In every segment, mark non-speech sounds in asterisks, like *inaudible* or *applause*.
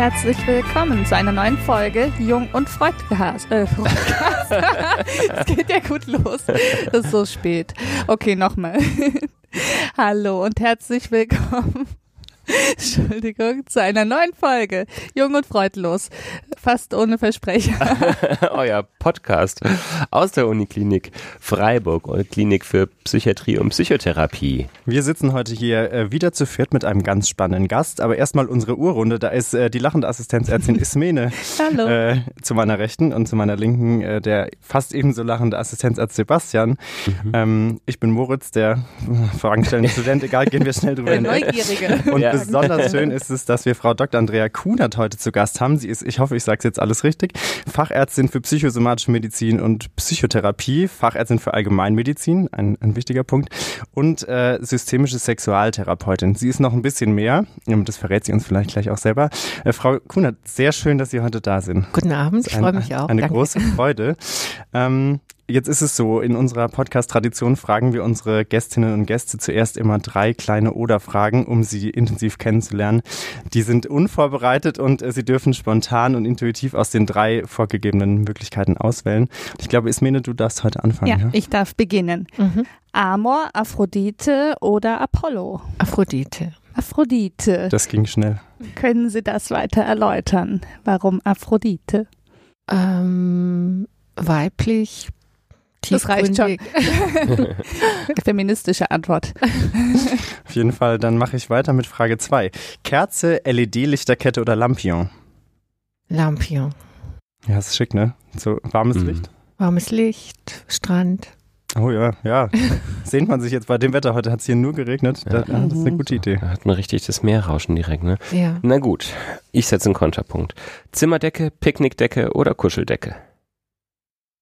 herzlich willkommen zu einer neuen Folge Jung und Freudgehas. Äh, *laughs* es geht ja gut los. Das ist so spät. Okay, nochmal. *laughs* Hallo und herzlich willkommen *laughs* Entschuldigung, zu einer neuen Folge Jung und Freudlos. Fast ohne Versprecher. *laughs* *laughs* Euer Podcast aus der Uniklinik Freiburg, Klinik für Psychiatrie und Psychotherapie. Wir sitzen heute hier äh, wieder zu viert mit einem ganz spannenden Gast, aber erstmal unsere Urrunde. Da ist äh, die lachende Assistenzärztin *laughs* Ismene Hallo. Äh, zu meiner Rechten und zu meiner Linken äh, der fast ebenso lachende Assistenzarzt Sebastian. Mhm. Ähm, ich bin Moritz, der fragenstellende Student. Egal, gehen wir schnell drüber hinweg. Neugierige. Und ja. besonders schön ist es, dass wir Frau Dr. Andrea Kunert heute zu Gast haben. Sie ist, ich hoffe, ich sage es jetzt alles richtig, Fachärztin für psychosomatische Medizin und Psychotherapie, Fachärztin für Allgemeinmedizin, ein, ein wichtiger Punkt, und äh, systemische Sexualtherapeutin. Sie ist noch ein bisschen mehr, das verrät sie uns vielleicht gleich auch selber. Äh, Frau Kunert, sehr schön, dass Sie heute da sind. Guten Abend, ich freue mich auch. Eine Danke. große Freude. Ähm, Jetzt ist es so, in unserer Podcast-Tradition fragen wir unsere Gästinnen und Gäste zuerst immer drei kleine Oder-Fragen, um sie intensiv kennenzulernen. Die sind unvorbereitet und äh, sie dürfen spontan und intuitiv aus den drei vorgegebenen Möglichkeiten auswählen. Ich glaube, Ismene, du darfst heute anfangen. Ja, ja? ich darf beginnen. Mhm. Amor, Aphrodite oder Apollo? Aphrodite. Aphrodite. Das ging schnell. Können Sie das weiter erläutern? Warum Aphrodite? Ähm, weiblich, das reicht schon. *laughs* Feministische Antwort. *laughs* Auf jeden Fall, dann mache ich weiter mit Frage 2. Kerze, LED-Lichterkette oder Lampion? Lampion. Ja, ist schick, ne? So warmes mhm. Licht. Warmes Licht, Strand. Oh ja, ja. Sehnt man sich jetzt bei dem Wetter. Heute hat es hier nur geregnet. Ja. Das ist eine gute Idee. Da hat man richtig das Meerrauschen direkt, ne? Ja. Na gut, ich setze einen Konterpunkt. Zimmerdecke, Picknickdecke oder Kuscheldecke?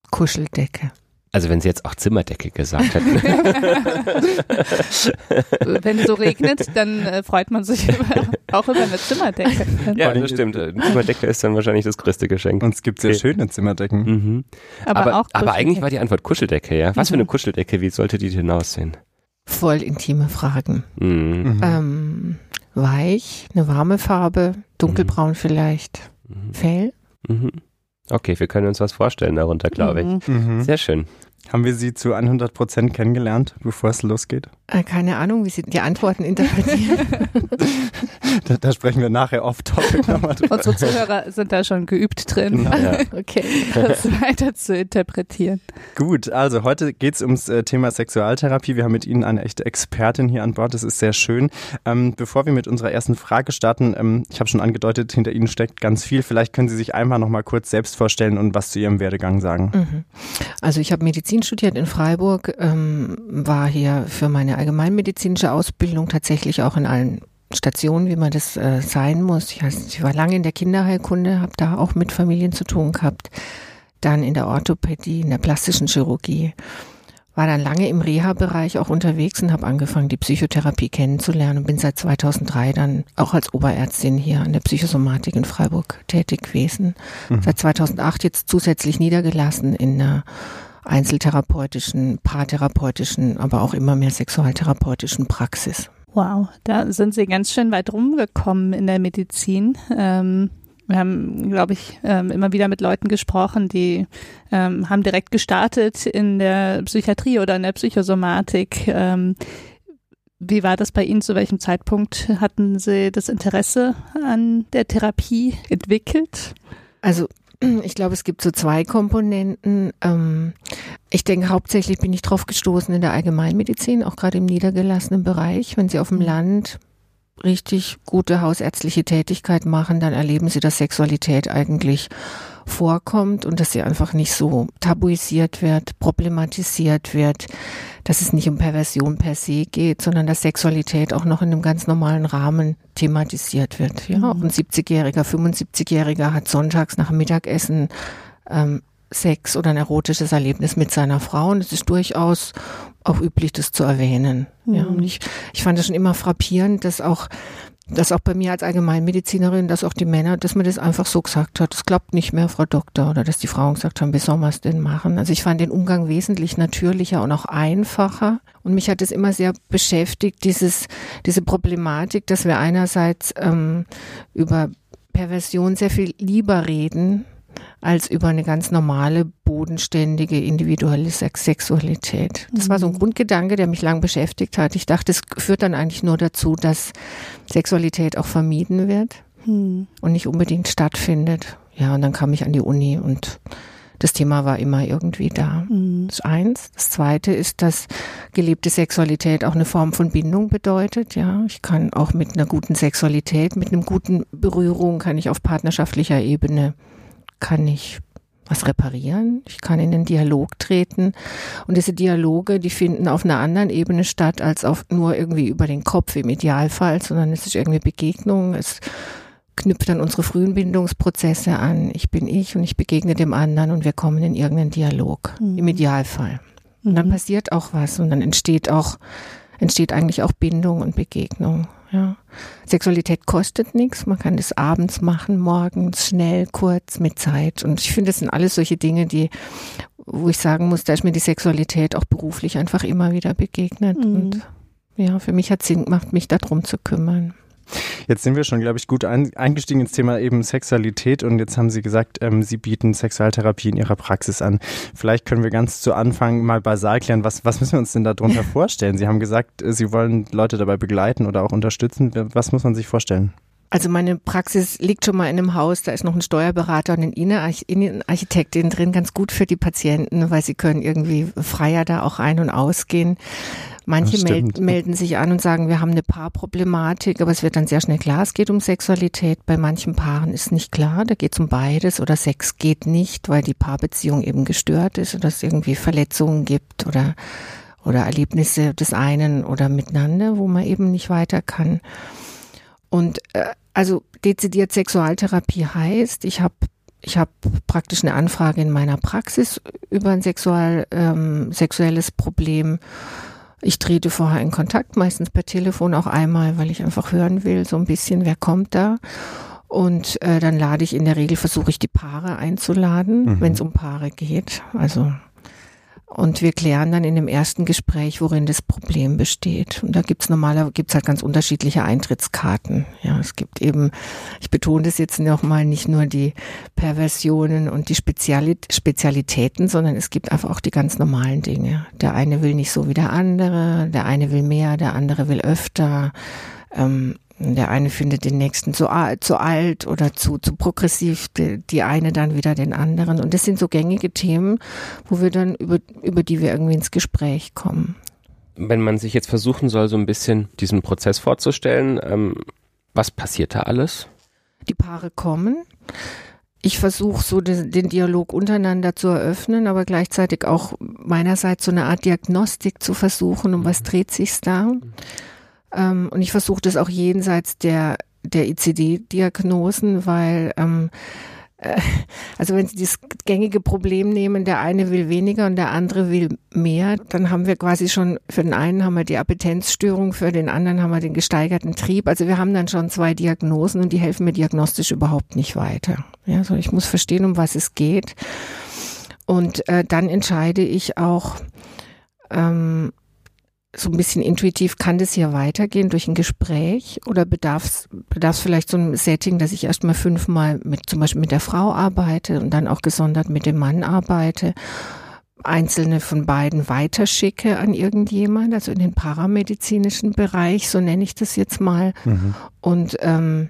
Kuscheldecke. Also wenn Sie jetzt auch Zimmerdecke gesagt hätten. *laughs* wenn es so regnet, dann äh, freut man sich *laughs* über, auch über eine Zimmerdecke. Ja, das stimmt. Eine Zimmerdecke ist dann wahrscheinlich das größte Geschenk. Und es gibt sehr okay. schöne Zimmerdecken. Mhm. Aber, aber, auch aber eigentlich war die Antwort Kuscheldecke, ja. Was mhm. für eine mhm. Kuscheldecke, wie sollte die denn aussehen? Voll intime Fragen. Mhm. mhm. Ähm, weich, eine warme Farbe, dunkelbraun mhm. vielleicht, Fell. Okay, wir können uns was vorstellen darunter, glaube ich. Mhm. Sehr schön. Haben wir Sie zu 100 Prozent kennengelernt, bevor es losgeht? Äh, keine Ahnung, wie Sie die Antworten interpretieren. *laughs* da, da, sprechen wir nachher off-topic nochmal drüber. Unsere Zuhörer sind da schon geübt drin, ja. *laughs* okay, das weiter zu interpretieren. Gut, also heute geht es ums äh, Thema Sexualtherapie. Wir haben mit Ihnen eine echte Expertin hier an Bord. Das ist sehr schön. Ähm, bevor wir mit unserer ersten Frage starten, ähm, ich habe schon angedeutet, hinter Ihnen steckt ganz viel. Vielleicht können Sie sich einmal noch mal kurz selbst vorstellen und was zu Ihrem Werdegang sagen. Mhm. Also ich habe Medizin Medizin studiert in Freiburg, ähm, war hier für meine allgemeinmedizinische Ausbildung tatsächlich auch in allen Stationen, wie man das äh, sein muss. Ich, heißt, ich war lange in der Kinderheilkunde, habe da auch mit Familien zu tun gehabt. Dann in der Orthopädie, in der plastischen Chirurgie. War dann lange im Reha-Bereich auch unterwegs und habe angefangen, die Psychotherapie kennenzulernen und bin seit 2003 dann auch als Oberärztin hier an der Psychosomatik in Freiburg tätig gewesen. Mhm. Seit 2008 jetzt zusätzlich niedergelassen in einer einzeltherapeutischen, paartherapeutischen, aber auch immer mehr sexualtherapeutischen Praxis. Wow, da sind Sie ganz schön weit rumgekommen in der Medizin. Ähm, wir haben, glaube ich, ähm, immer wieder mit Leuten gesprochen, die ähm, haben direkt gestartet in der Psychiatrie oder in der Psychosomatik. Ähm, wie war das bei Ihnen? Zu welchem Zeitpunkt hatten Sie das Interesse an der Therapie entwickelt? Also ich glaube, es gibt so zwei Komponenten. Ähm, ich denke, hauptsächlich bin ich drauf gestoßen in der Allgemeinmedizin, auch gerade im niedergelassenen Bereich. Wenn Sie auf dem Land richtig gute hausärztliche Tätigkeit machen, dann erleben Sie, dass Sexualität eigentlich vorkommt und dass sie einfach nicht so tabuisiert wird, problematisiert wird, dass es nicht um Perversion per se geht, sondern dass Sexualität auch noch in einem ganz normalen Rahmen thematisiert wird. Ja, mhm. auch ein 70-Jähriger, 75-Jähriger hat sonntags nach Mittagessen ähm, Sex oder ein erotisches Erlebnis mit seiner Frau und es ist durchaus auch üblich, das zu erwähnen. Mhm. Ja, und ich, ich fand es schon immer frappierend, dass auch dass auch bei mir als Allgemeinmedizinerin, dass auch die Männer, dass man das einfach so gesagt hat, es klappt nicht mehr, Frau Doktor, oder dass die Frauen gesagt haben, wie soll man es denn machen? Also ich fand den Umgang wesentlich natürlicher und auch einfacher. Und mich hat es immer sehr beschäftigt, dieses, diese Problematik, dass wir einerseits ähm, über Perversion sehr viel lieber reden als über eine ganz normale, bodenständige, individuelle Sex Sexualität. Das mhm. war so ein mhm. Grundgedanke, der mich lang beschäftigt hat. Ich dachte, es führt dann eigentlich nur dazu, dass Sexualität auch vermieden wird mhm. und nicht unbedingt stattfindet. Ja, und dann kam ich an die Uni und das Thema war immer irgendwie da. Mhm. Das ist eins. Das zweite ist, dass gelebte Sexualität auch eine Form von Bindung bedeutet. Ja, ich kann auch mit einer guten Sexualität, mit einem guten Berührung, kann ich auf partnerschaftlicher Ebene, kann ich was reparieren. Ich kann in den Dialog treten. Und diese Dialoge, die finden auf einer anderen Ebene statt, als auf nur irgendwie über den Kopf im Idealfall, sondern es ist irgendwie Begegnung. Es knüpft an unsere frühen Bindungsprozesse an. Ich bin ich und ich begegne dem anderen und wir kommen in irgendeinen Dialog. Mhm. Im Idealfall. Und dann mhm. passiert auch was und dann entsteht auch, entsteht eigentlich auch Bindung und Begegnung. Ja. Sexualität kostet nichts. Man kann das abends machen, morgens, schnell, kurz, mit Zeit. Und ich finde, das sind alles solche Dinge, die, wo ich sagen muss, da ist mir die Sexualität auch beruflich einfach immer wieder begegnet. Mhm. Und ja, für mich hat Sinn gemacht, mich darum zu kümmern. Jetzt sind wir schon, glaube ich, gut ein, eingestiegen ins Thema eben Sexualität und jetzt haben Sie gesagt, ähm, Sie bieten Sexualtherapie in Ihrer Praxis an. Vielleicht können wir ganz zu Anfang mal basal klären, was, was müssen wir uns denn darunter *laughs* vorstellen? Sie haben gesagt, äh, Sie wollen Leute dabei begleiten oder auch unterstützen. Was muss man sich vorstellen? Also meine Praxis liegt schon mal in einem Haus, da ist noch ein Steuerberater und eine Innenarchitektin drin, ganz gut für die Patienten, weil sie können irgendwie freier da auch ein- und ausgehen. Manche meld, melden sich an und sagen, wir haben eine Paarproblematik, aber es wird dann sehr schnell klar, es geht um Sexualität. Bei manchen Paaren ist nicht klar, da geht es um beides oder Sex geht nicht, weil die Paarbeziehung eben gestört ist oder es irgendwie Verletzungen gibt oder, oder Erlebnisse des einen oder miteinander, wo man eben nicht weiter kann. Und äh, also dezidiert Sexualtherapie heißt, ich habe ich habe praktisch eine Anfrage in meiner Praxis über ein sexual, ähm, sexuelles Problem ich trete vorher in Kontakt, meistens per Telefon auch einmal, weil ich einfach hören will, so ein bisschen, wer kommt da. Und äh, dann lade ich in der Regel, versuche ich die Paare einzuladen, mhm. wenn es um Paare geht. Also und wir klären dann in dem ersten Gespräch, worin das Problem besteht. Und da gibt's normalerweise gibt's halt ganz unterschiedliche Eintrittskarten. Ja, es gibt eben, ich betone das jetzt nochmal, nicht nur die Perversionen und die Spezialit Spezialitäten, sondern es gibt einfach auch die ganz normalen Dinge. Der eine will nicht so wie der andere, der eine will mehr, der andere will öfter. Ähm, der eine findet den nächsten zu, zu alt oder zu, zu progressiv, die, die eine dann wieder den anderen. Und das sind so gängige Themen, wo wir dann über, über die wir irgendwie ins Gespräch kommen. Wenn man sich jetzt versuchen soll, so ein bisschen diesen Prozess vorzustellen, ähm, was passiert da alles? Die Paare kommen. Ich versuche so den, den, Dialog untereinander zu eröffnen, aber gleichzeitig auch meinerseits so eine Art Diagnostik zu versuchen, um was dreht sich's da. Ähm, und ich versuche das auch jenseits der, der ICD-Diagnosen, weil ähm, äh, also wenn Sie das gängige Problem nehmen, der eine will weniger und der andere will mehr, dann haben wir quasi schon, für den einen haben wir die Appetenzstörung, für den anderen haben wir den gesteigerten Trieb. Also wir haben dann schon zwei Diagnosen und die helfen mir diagnostisch überhaupt nicht weiter. Ja, so ich muss verstehen, um was es geht. Und äh, dann entscheide ich auch, ähm, so ein bisschen intuitiv, kann das hier weitergehen durch ein Gespräch oder bedarf es vielleicht so ein Setting, dass ich erstmal fünfmal mit zum Beispiel mit der Frau arbeite und dann auch gesondert mit dem Mann arbeite, einzelne von beiden weiterschicke an irgendjemand, also in den paramedizinischen Bereich, so nenne ich das jetzt mal. Mhm. Und ähm,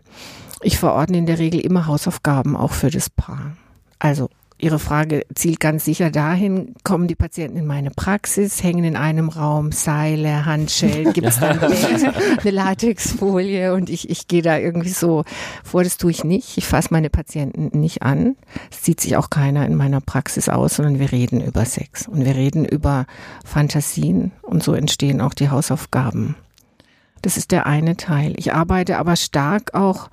ich verordne in der Regel immer Hausaufgaben auch für das Paar. Also Ihre Frage zielt ganz sicher dahin, kommen die Patienten in meine Praxis, hängen in einem Raum Seile, Handschellen, *laughs* gibt es dann *laughs* eine Latexfolie und ich, ich gehe da irgendwie so vor, das tue ich nicht. Ich fasse meine Patienten nicht an. Es zieht sich auch keiner in meiner Praxis aus, sondern wir reden über Sex und wir reden über Fantasien und so entstehen auch die Hausaufgaben. Das ist der eine Teil. Ich arbeite aber stark auch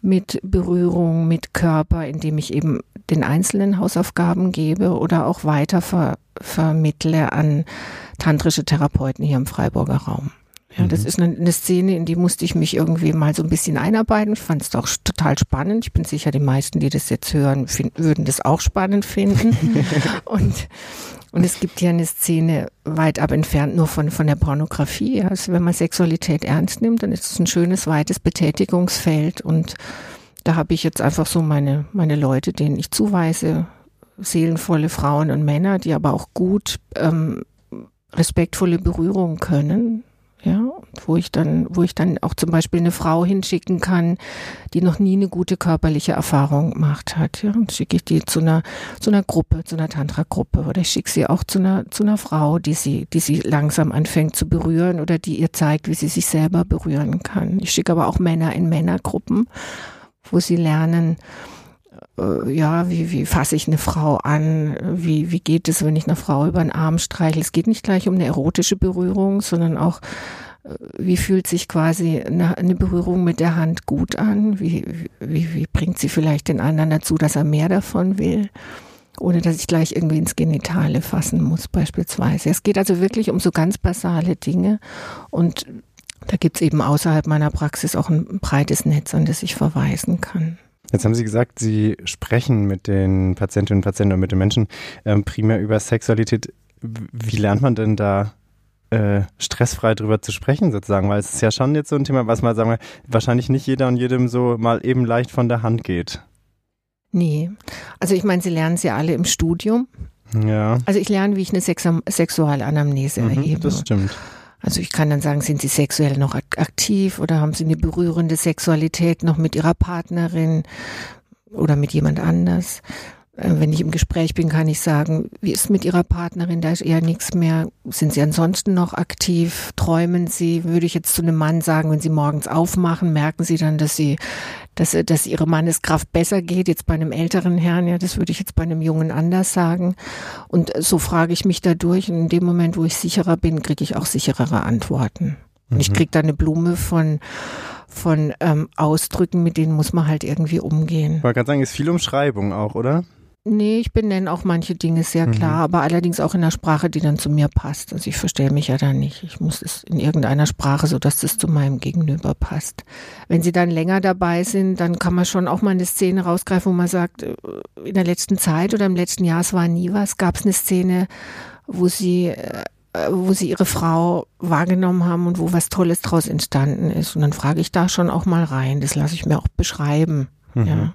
mit Berührung, mit Körper, indem ich eben den einzelnen Hausaufgaben gebe oder auch weiter ver vermittle an tantrische Therapeuten hier im Freiburger Raum. Ja, das mhm. ist eine, eine, Szene, in die musste ich mich irgendwie mal so ein bisschen einarbeiten. Ich fand es auch total spannend. Ich bin sicher, die meisten, die das jetzt hören, find, würden das auch spannend finden. *laughs* und, und es gibt ja eine Szene weit ab entfernt nur von, von der Pornografie. Also wenn man Sexualität ernst nimmt, dann ist es ein schönes, weites Betätigungsfeld und da habe ich jetzt einfach so meine, meine Leute, denen ich zuweise, seelenvolle Frauen und Männer, die aber auch gut ähm, respektvolle Berührung können, ja, wo ich dann, wo ich dann auch zum Beispiel eine Frau hinschicken kann, die noch nie eine gute körperliche Erfahrung gemacht hat. Ja, und schicke ich die zu einer, zu einer Gruppe, zu einer Tantra-Gruppe oder ich schicke sie auch zu einer, zu einer Frau, die sie, die sie langsam anfängt zu berühren oder die ihr zeigt, wie sie sich selber berühren kann. Ich schicke aber auch Männer in Männergruppen, wo sie lernen, äh, ja, wie, wie fasse ich eine Frau an? Wie, wie geht es, wenn ich eine Frau über den Arm streichle? Es geht nicht gleich um eine erotische Berührung, sondern auch, äh, wie fühlt sich quasi eine, Berührung mit der Hand gut an? Wie, wie, wie bringt sie vielleicht den anderen dazu, dass er mehr davon will? Ohne dass ich gleich irgendwie ins Genitale fassen muss, beispielsweise. Es geht also wirklich um so ganz basale Dinge und da gibt's eben außerhalb meiner Praxis auch ein breites Netz, an das ich verweisen kann. Jetzt haben Sie gesagt, Sie sprechen mit den Patientinnen und Patienten und mit den Menschen ähm, primär über Sexualität. Wie lernt man denn da äh, stressfrei drüber zu sprechen sozusagen? Weil es ist ja schon jetzt so ein Thema, was mal sagen wir, wahrscheinlich nicht jeder und jedem so mal eben leicht von der Hand geht. Nee. Also ich meine, Sie lernen es ja alle im Studium. Ja. Also ich lerne, wie ich eine Sexu Sexualanamnese Mhm, erhebe. das stimmt. Also ich kann dann sagen, sind Sie sexuell noch ak- aktiv oder haben Sie eine berührende Sexualität noch mit Ihrer Partnerin oder mit jemand anders? Äh, Wenn ich im Gespräch bin, kann ich sagen, wie ist mit Ihrer Partnerin? Da ist eher nichts mehr. Sind Sie ansonsten noch aktiv? Träumen Sie? Würde ich jetzt zu einem Mann sagen, wenn Sie morgens aufmachen, merken Sie dann, dass Sie, dass, dass Ihre Manneskraft besser geht? Jetzt bei einem älteren Herrn, ja, das würde ich jetzt bei einem Jungen anders sagen. Und so frage ich mich dadurch. Und in dem Moment, wo ich sicherer bin, kriege ich auch sicherere Antworten. Und ich kriege da eine Blume von, von ähm, Ausdrücken, mit denen muss man halt irgendwie umgehen. Ich wollte gerade sagen, ist viel Umschreibung auch, oder? Nee, ich benenne auch manche Dinge sehr Mhm. klar, aber allerdings auch in einer Sprache, die dann zu mir passt. Also ich verstelle mich ja da nicht. Ich muss es in irgendeiner Sprache, so dass das zu meinem Gegenüber passt. Wenn Sie dann länger dabei sind, dann kann man schon auch mal eine Szene rausgreifen, wo man sagt, äh, in der letzten Zeit oder im letzten Jahr, es war nie was, gab es eine Szene, wo Sie äh, wo sie ihre Frau wahrgenommen haben und wo was Tolles draus entstanden ist. Und dann frage ich da schon auch mal rein. Das lasse ich mir auch beschreiben. Mhm. Ja.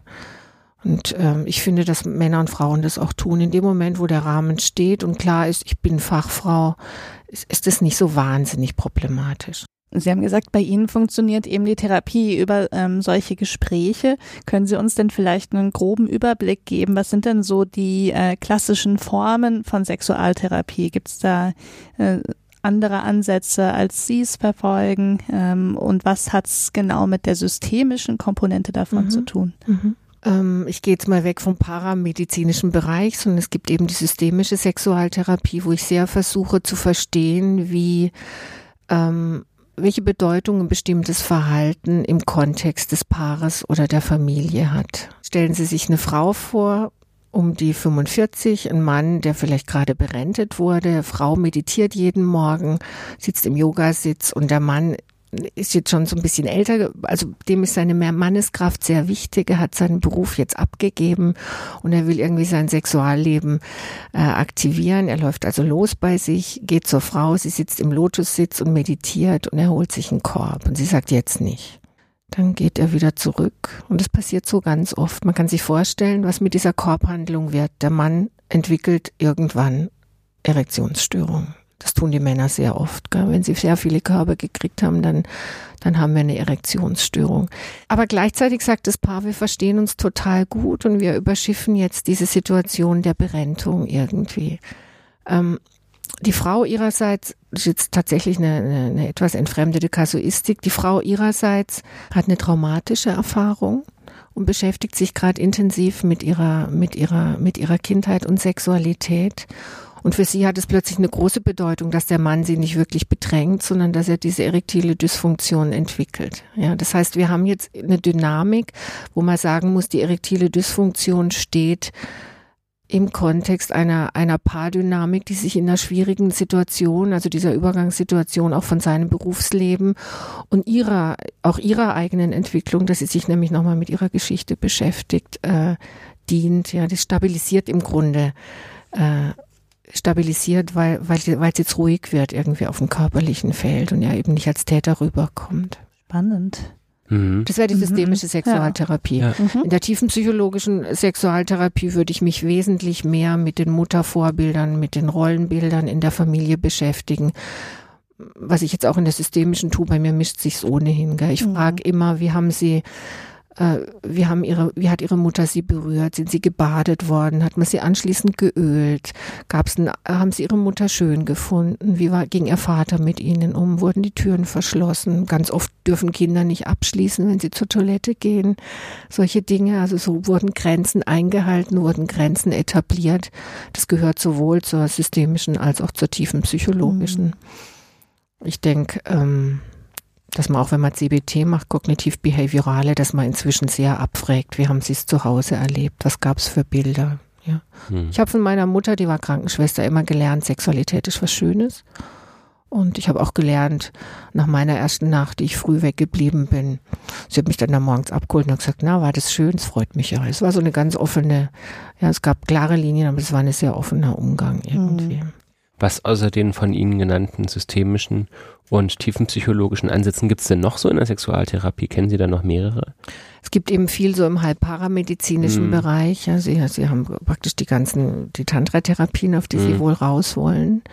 Und ähm, ich finde, dass Männer und Frauen das auch tun. In dem Moment, wo der Rahmen steht und klar ist, ich bin Fachfrau, ist, ist das nicht so wahnsinnig problematisch. Sie haben gesagt, bei Ihnen funktioniert eben die Therapie über ähm, solche Gespräche. Können Sie uns denn vielleicht einen groben Überblick geben? Was sind denn so die äh, klassischen Formen von Sexualtherapie? Gibt es da äh, andere Ansätze, als Sie es verfolgen? Ähm, und was hat es genau mit der systemischen Komponente davon Mhm. zu tun? Ähm, ich gehe jetzt mal weg vom paramedizinischen Bereich, sondern es gibt eben die systemische Sexualtherapie, wo ich sehr versuche zu verstehen, wie ähm, welche Bedeutung ein bestimmtes Verhalten im Kontext des Paares oder der Familie hat. Stellen Sie sich eine Frau vor, um die 45, ein Mann, der vielleicht gerade berentet wurde, Frau meditiert jeden Morgen, sitzt im Yogasitz und der Mann ist jetzt schon so ein bisschen älter, also dem ist seine Manneskraft sehr wichtig. Er hat seinen Beruf jetzt abgegeben und er will irgendwie sein Sexualleben äh, aktivieren. Er läuft also los bei sich, geht zur Frau, sie sitzt im Lotussitz und meditiert und er holt sich einen Korb und sie sagt jetzt nicht. Dann geht er wieder zurück und es passiert so ganz oft. Man kann sich vorstellen, was mit dieser Korbhandlung wird. Der Mann entwickelt irgendwann Erektionsstörungen. Das tun die Männer sehr oft. Gell? Wenn sie sehr viele Körbe gekriegt haben, dann, dann haben wir eine Erektionsstörung. Aber gleichzeitig sagt das Paar, wir verstehen uns total gut und wir überschiffen jetzt diese Situation der Berentung irgendwie. Ähm, die Frau ihrerseits, das ist jetzt tatsächlich eine, eine, eine etwas entfremdete Kasuistik, die Frau ihrerseits hat eine traumatische Erfahrung und beschäftigt sich gerade intensiv mit ihrer, mit ihrer, mit ihrer Kindheit und Sexualität. Und für sie hat es plötzlich eine große Bedeutung, dass der Mann sie nicht wirklich bedrängt, sondern dass er diese erektile Dysfunktion entwickelt. Ja, das heißt, wir haben jetzt eine Dynamik, wo man sagen muss, die erektile Dysfunktion steht im Kontext einer, einer Paardynamik, die sich in einer schwierigen Situation, also dieser Übergangssituation auch von seinem Berufsleben und ihrer, auch ihrer eigenen Entwicklung, dass sie sich nämlich nochmal mit ihrer Geschichte beschäftigt, äh, dient. Ja, das stabilisiert im Grunde, äh, stabilisiert, weil, weil, sie- weil es jetzt ruhig wird irgendwie auf dem körperlichen Feld und er eben nicht als Täter rüberkommt. Spannend. Mhm. Das wäre die Mhm. systemische Sexualtherapie. Ja. Mhm. In der tiefenpsychologischen Sexualtherapie würde ich mich wesentlich mehr mit den Muttervorbildern, mit den Rollenbildern in der Familie beschäftigen. Was ich jetzt auch in der systemischen tue, bei mir mischt sich's ohnehin. Gell? Ich Mhm. frage immer, wie haben sie, äh, wie haben ihre, wie hat ihre Mutter sie berührt? Sind sie gebadet worden? Hat man sie anschließend geölt? Gab's ein, haben sie ihre Mutter schön gefunden? Wie war, ging ihr Vater mit ihnen um? Wurden die Türen verschlossen? Ganz oft dürfen Kinder nicht abschließen, wenn sie zur Toilette gehen. Solche Dinge. Also so wurden Grenzen eingehalten, wurden Grenzen etabliert. Das gehört sowohl zur systemischen als auch zur tiefen psychologischen. Ich denke, ähm, dass man auch, wenn man CBT macht, kognitiv-behaviorale, dass man inzwischen sehr abfragt, wie haben sie es zu Hause erlebt, was gab es für Bilder. Ja. Mhm. Ich habe von meiner Mutter, die war Krankenschwester, immer gelernt, Sexualität ist was Schönes. Und ich habe auch gelernt, nach meiner ersten Nacht, die ich früh weggeblieben bin, sie hat mich dann da morgens abgeholt und hat gesagt, na, war das schön, es freut mich ja. Es war so eine ganz offene, ja, es gab klare Linien, aber es war ein sehr offener Umgang irgendwie. Was außer den von Ihnen genannten systemischen und tiefenpsychologischen Ansätzen gibt es denn noch so in der Sexualtherapie? Kennen Sie da noch mehrere? Es gibt eben viel so im halbparamedizinischen Mhm. Bereich. Ja, sie, sie haben praktisch die ganzen, die Tantra-Therapien, auf die sie Mhm. wohl raus wollen.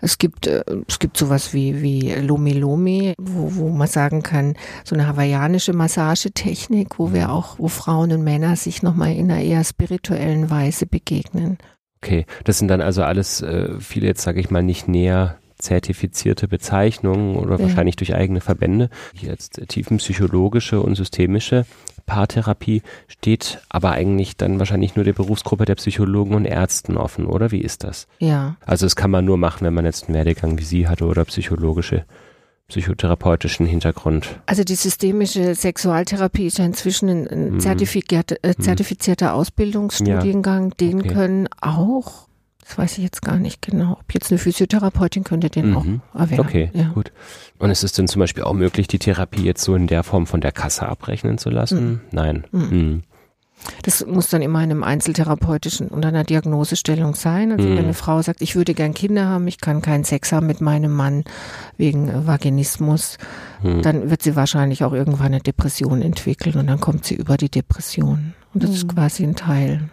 Es gibt, äh, es gibt sowas wie, wie Lomi Lomi, wo, wo man sagen kann, so eine hawaiianische Massagetechnik, wo wir auch, wo Frauen und Männer sich nochmal in einer eher spirituellen Weise begegnen. Okay, das sind dann also alles äh, viele jetzt, sage ich mal, nicht näher zertifizierte Bezeichnungen oder Ja. wahrscheinlich durch eigene Verbände. Jetzt äh, tiefenpsychologische und systemische Paartherapie steht aber eigentlich dann wahrscheinlich nur der Berufsgruppe der Psychologen und Ärzten offen, oder? Wie ist das? Ja. Also das kann man nur machen, wenn man jetzt einen Werdegang wie Sie hatte oder psychologische, psychotherapeutischen Hintergrund. Also die systemische Sexualtherapie ist ja inzwischen ein, ein Mhm. zertifizierte, äh, zertifizierter Ausbildungsstudiengang. Den Okay. können auch, das weiß ich jetzt gar nicht genau, ob jetzt eine Physiotherapeutin könnte den auch Mhm. erwerben. Okay, Ja. gut. Und ist es denn zum Beispiel auch möglich, die Therapie jetzt so in der Form von der Kasse abrechnen zu lassen? Nein. Das muss dann immer in einem einzeltherapeutischen und einer Diagnosestellung sein. Also Mhm. wenn eine Frau sagt, ich würde gern Kinder haben, ich kann keinen Sex haben mit meinem Mann wegen äh, Vaginismus, Mhm. dann wird sie wahrscheinlich auch irgendwann eine Depression entwickeln und dann kommt sie über die Depression. Und das ist Mhm. quasi ein Teil.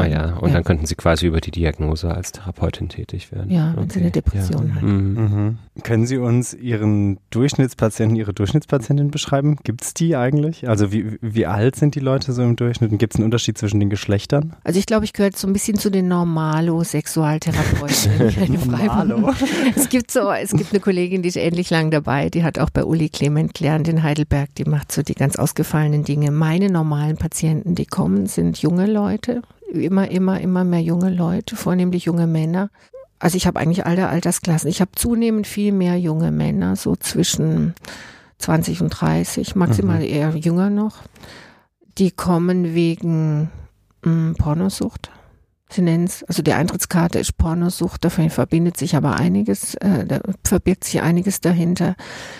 Ah ja, und Ja. dann könnten Sie quasi über die Diagnose als Therapeutin tätig werden. Ja, wenn Sie eine Depression ja. hat. Mhm. Mhm. Können Sie uns Ihren Durchschnittspatienten, Ihre Durchschnittspatientin beschreiben? Gibt es die eigentlich? Also wie, wie alt sind die Leute so im Durchschnitt? Gibt es einen Unterschied zwischen den Geschlechtern? Also ich glaube, ich gehöre so ein bisschen zu den Normalo-Sexualtherapeuten. *laughs* Freiburg- es gibt so, es gibt eine Kollegin, die ist ähnlich lang dabei, die hat auch bei Uli Clement gelernt in Heidelberg, die macht so die ganz ausgefallenen Dinge. Meine normalen Patienten, die kommen, sind junge Leute, immer, immer, immer mehr junge Leute, vornehmlich junge Männer. Also ich habe eigentlich alle Altersklassen. Ich habe zunehmend viel mehr junge Männer, so zwischen 20 und 30, maximal eher jünger noch. Die kommen wegen mh, Pornosucht. Sie nennen es, also die Eintrittskarte ist Pornosucht, dafür verbindet sich aber einiges, äh, da verbirgt sich einiges dahinter.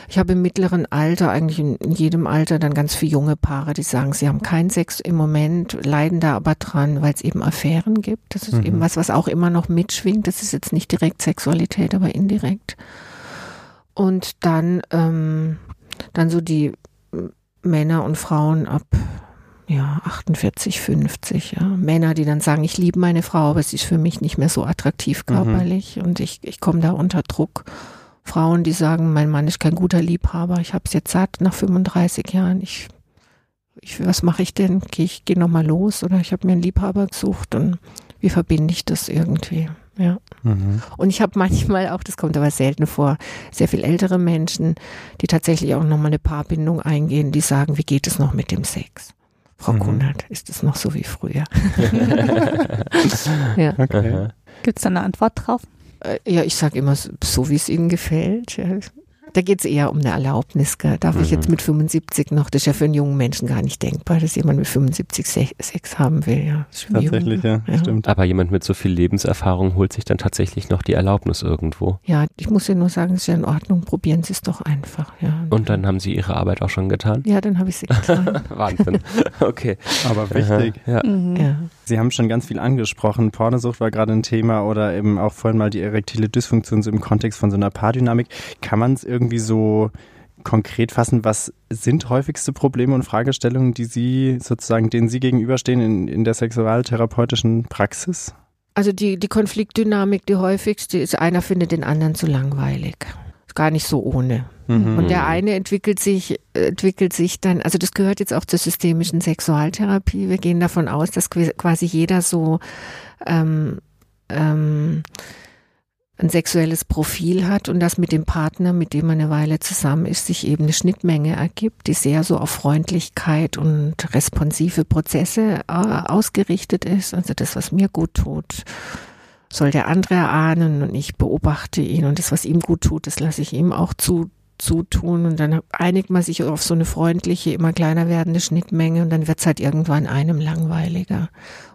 Ich habe im mittleren Alter, eigentlich in, jedem Alter, dann ganz viele junge Paare, die sagen, sie haben keinen Sex im Moment, leiden da aber dran, weil es eben Affären gibt. Das ist Mhm. eben was, was auch immer noch mitschwingt. Das ist jetzt nicht direkt Sexualität, aber indirekt. Und dann, ähm, dann so die Männer und Frauen ab ja, 48, 50, ja. Männer, die dann sagen, ich liebe meine Frau, aber sie ist für mich nicht mehr so attraktiv körperlich und ich, ich komme da unter Druck. Frauen, die sagen, mein Mann ist kein guter Liebhaber, ich habe es jetzt satt nach 35 Jahren, ich, ich was mache ich denn? Gehe ich geh noch mal los oder ich habe mir einen Liebhaber gesucht und wie verbinde ich das irgendwie? Ja. Mhm. Und ich habe manchmal auch, das kommt aber selten vor, sehr viel ältere Menschen, die tatsächlich auch nochmal eine Paarbindung eingehen, die sagen, wie geht es noch mit dem Sex? Frau Mhm. Kunert, ist es noch so wie früher? *laughs* ja. Okay. Gibt es da eine Antwort drauf? Äh, ja, ich sage immer so, so wie es Ihnen gefällt. Ja. Da geht es eher um eine Erlaubnis. Gell? Darf ich Mhm. jetzt mit 75 noch, das ist ja für einen jungen Menschen gar nicht denkbar, dass jemand mit 75 Se Sex haben will. Ja. Tatsächlich, jung. ja, stimmt. Aber jemand mit so viel Lebenserfahrung holt sich dann tatsächlich noch die Erlaubnis irgendwo. Ja, ich muss ja nur sagen, es ist ja in Ordnung, probieren Sie es doch einfach. Ja. Und dann haben Sie Ihre Arbeit auch schon getan? ja, dann habe ich sie getan. *laughs* Wahnsinn. *laughs* Okay. Aber wichtig. Ja. Mhm. ja. Sie haben schon ganz viel angesprochen. Pornosucht war gerade ein Thema oder eben auch vorhin mal die erektile Dysfunktion so im Kontext von so einer Paardynamik. Kann man es irgendwie so konkret fassen, was sind häufigste Probleme und Fragestellungen, die Sie sozusagen, denen Sie gegenüberstehen in, in der sexualtherapeutischen Praxis? Also die, die Konfliktdynamik, die häufigste ist, einer findet den anderen zu langweilig. Gar nicht so ohne. Mhm. Und der eine entwickelt sich, entwickelt sich dann, also das gehört jetzt auch zur systemischen Sexualtherapie. Wir gehen davon aus, dass quasi jeder so ähm, ähm, ein sexuelles Profil hat und dass mit dem Partner, mit dem man eine Weile zusammen ist, sich eben eine Schnittmenge ergibt, die sehr so auf Freundlichkeit und responsive Prozesse äh, ausgerichtet ist. Also das, was mir gut tut, soll der andere erahnen und ich beobachte ihn und das, was ihm gut tut, das lasse ich ihm auch zu, zutun und dann einigt man sich auf so eine freundliche, immer kleiner werdende Schnittmenge und dann wird es halt irgendwann einem langweiliger.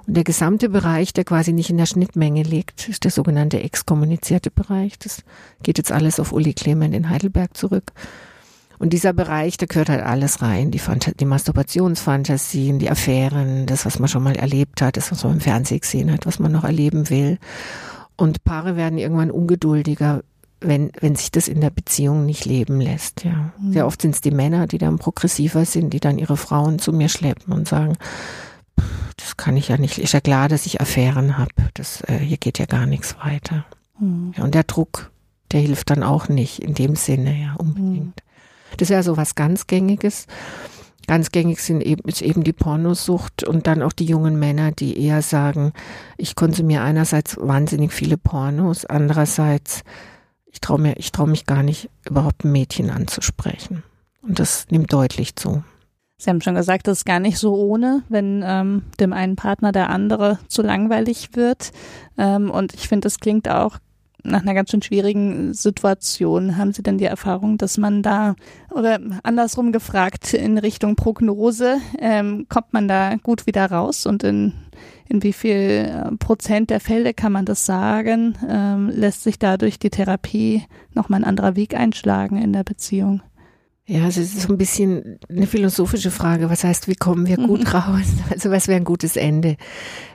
Und der gesamte Bereich, der quasi nicht in der Schnittmenge liegt, ist der sogenannte exkommunizierte Bereich. Das geht jetzt alles auf Uli Clement in Heidelberg zurück. Und dieser Bereich, da gehört halt alles rein. Die, Phant die Masturbationsfantasien, die Affären, das, was man schon mal erlebt hat, das, was man im Fernsehen gesehen hat, was man noch erleben will. Und Paare werden irgendwann ungeduldiger, wenn, wenn sich das in der Beziehung nicht leben lässt. Ja. Mhm. Sehr oft sind es die Männer, die dann progressiver sind, die dann ihre Frauen zu mir schleppen und sagen, das kann ich ja nicht. Ist ja klar, dass ich Affären habe. Das äh, hier geht ja gar nichts weiter. Mhm. Ja, und der Druck, der hilft dann auch nicht in dem Sinne, ja, unbedingt. Mhm. Das wäre so was ganz Gängiges. Ganz gängig sind eben, ist eben die Pornosucht und dann auch die jungen Männer, die eher sagen, ich konsumiere einerseits wahnsinnig viele Pornos, andererseits ich traue traue mich gar nicht, überhaupt ein Mädchen anzusprechen. Und das nimmt deutlich zu. Sie haben schon gesagt, das ist gar nicht so ohne, wenn ähm, dem einen Partner der andere zu langweilig wird. Ähm, und ich finde, das klingt auch nach einer ganz schön schwierigen Situation. Haben Sie denn die Erfahrung, dass man da, oder andersrum gefragt, in Richtung Prognose, ähm, kommt man da gut wieder raus und in in wie viel äh, Prozent der Fälle kann man das sagen? Ähm, lässt sich dadurch die Therapie nochmal ein anderer Weg einschlagen in der Beziehung? Ja, also es ist so ein bisschen eine philosophische Frage. Was heißt, wie kommen wir gut mhm. raus? *laughs* Also was wäre ein gutes Ende?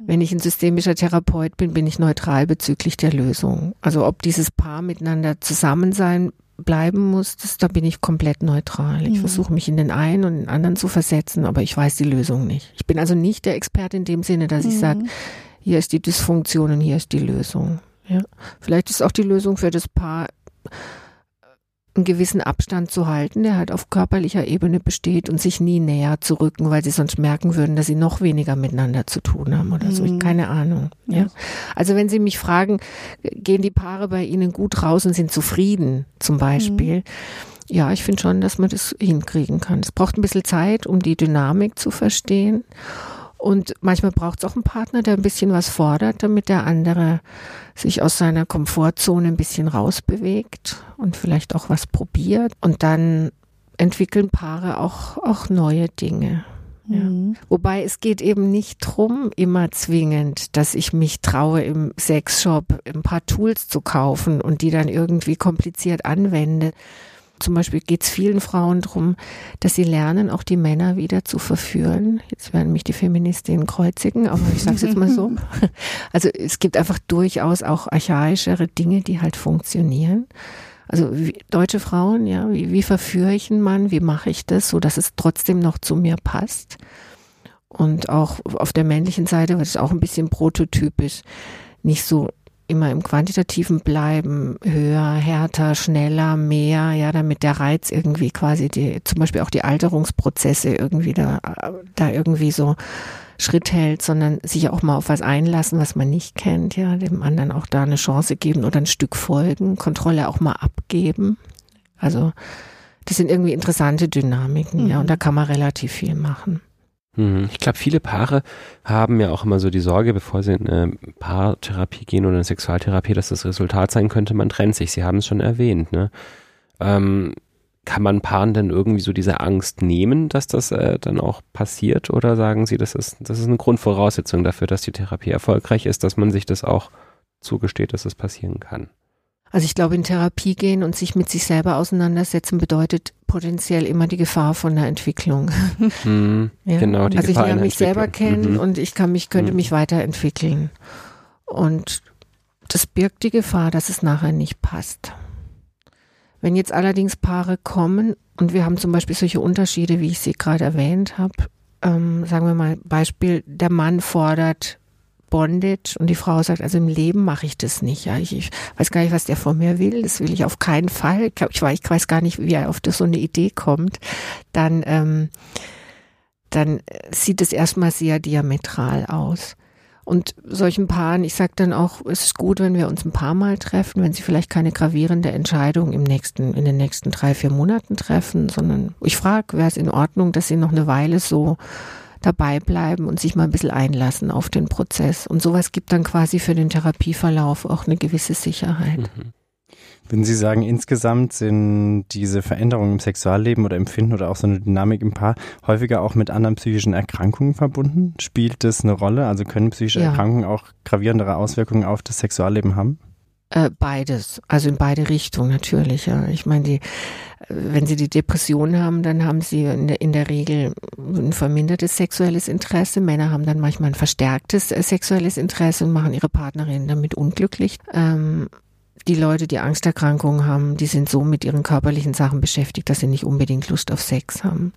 Wenn ich ein systemischer Therapeut bin, bin ich neutral bezüglich der Lösung. Also ob dieses Paar miteinander zusammen sein bleiben muss, das, da bin ich komplett neutral. Ich mhm. versuche mich in den einen und den anderen zu versetzen, aber ich weiß die Lösung nicht. Ich bin also nicht der Experte in dem Sinne, dass mhm. ich sage, hier ist die Dysfunktion und hier ist die Lösung. Ja. Vielleicht ist auch die Lösung für das Paar einen gewissen Abstand zu halten, der halt auf körperlicher Ebene besteht und sich nie näher zu rücken, weil sie sonst merken würden, dass sie noch weniger miteinander zu tun haben oder so. Mhm. Keine Ahnung. Ja. Also wenn Sie mich fragen, gehen die Paare bei Ihnen gut raus und sind zufrieden, zum Beispiel. Mhm. Ja, ich finde schon, dass man das hinkriegen kann. Es braucht ein bisschen Zeit, um die Dynamik zu verstehen. Und manchmal braucht es auch einen Partner, der ein bisschen was fordert, damit der andere sich aus seiner Komfortzone ein bisschen rausbewegt und vielleicht auch was probiert. Und dann entwickeln Paare auch, auch neue Dinge. Ja. Mhm. Wobei es geht eben nicht drum, immer zwingend, dass ich mich traue, im Sexshop ein paar Tools zu kaufen und die dann irgendwie kompliziert anwende, zum Beispiel geht es vielen Frauen darum, dass sie lernen, auch die Männer wieder zu verführen. Jetzt werden mich die Feministinnen kreuzigen, aber ich sage es jetzt mal so. *laughs* Also es gibt einfach durchaus auch archaischere Dinge, die halt funktionieren. Also wie, deutsche Frauen, ja, wie, wie verführe ich einen Mann? Wie mache ich das, so dass es trotzdem noch zu mir passt? Und auch auf der männlichen Seite wird es auch ein bisschen prototypisch, nicht so immer im Quantitativen bleiben, höher, härter, schneller, mehr, ja, damit der Reiz irgendwie quasi die, zum Beispiel auch die Alterungsprozesse irgendwie da, da irgendwie so Schritt hält, sondern sich auch mal auf was einlassen, was man nicht kennt, ja, dem anderen auch da eine Chance geben oder ein Stück folgen, Kontrolle auch mal abgeben. Also, das sind irgendwie interessante Dynamiken, mhm. ja, und da kann man relativ viel machen. Mhm. Ich glaube, viele Paare haben ja auch immer so die Sorge, bevor sie in eine Paartherapie gehen oder eine Sexualtherapie, dass das Resultat sein könnte, man trennt sich. Sie haben es schon erwähnt. Ne? Ähm, kann man Paaren denn irgendwie so diese Angst nehmen, dass das äh, dann auch passiert? Oder sagen Sie, das ist, das ist eine Grundvoraussetzung dafür, dass die Therapie erfolgreich ist, dass man sich das auch zugesteht, dass es das passieren kann? Also ich glaube, in Therapie gehen und sich mit sich selber auseinandersetzen bedeutet potenziell immer die Gefahr von der Entwicklung. Mhm, *laughs* ja? Genau, die also Gefahr ich lerne mich selber kennen mhm. und ich kann mich, könnte mhm. mich weiterentwickeln. Und das birgt die Gefahr, dass es nachher nicht passt. Wenn jetzt allerdings Paare kommen und wir haben zum Beispiel solche Unterschiede, wie ich sie gerade erwähnt habe, ähm, sagen wir mal Beispiel, der Mann fordert Bondage und die Frau sagt, also im Leben mache ich das nicht. Ja, ich, ich, weiß gar nicht, was der von mir will. Das will ich auf keinen Fall. Ich, ich, weiß, ich weiß gar nicht, wie er auf das so eine Idee kommt. Dann, ähm, dann sieht es erstmal sehr diametral aus. Und solchen Paaren, ich sage dann auch, es ist gut, wenn wir uns ein paar Mal treffen, wenn sie vielleicht keine gravierende Entscheidung im nächsten, in den nächsten drei, vier Monaten treffen, sondern ich frage, wäre es in Ordnung, dass sie noch eine Weile so dabei bleiben und sich mal ein bisschen einlassen auf den Prozess. Und sowas gibt dann quasi für den Therapieverlauf auch eine gewisse Sicherheit. Mhm. Würden Sie sagen, insgesamt sind diese Veränderungen im Sexualleben oder Empfinden oder auch so eine Dynamik im Paar häufiger auch mit anderen psychischen Erkrankungen verbunden? Spielt das eine Rolle? Also können psychische ja. Erkrankungen auch gravierendere Auswirkungen auf das Sexualleben haben? Äh, beides, also in beide Richtungen natürlich. Ja. Ich meine, die, wenn Sie die Depression haben, dann haben Sie in der, in der Regel ein vermindertes sexuelles Interesse. Männer haben dann manchmal ein verstärktes äh, sexuelles Interesse und machen ihre Partnerin damit unglücklich. Ähm, die Leute, die Angsterkrankungen haben, die sind so mit ihren körperlichen Sachen beschäftigt, dass sie nicht unbedingt Lust auf Sex haben.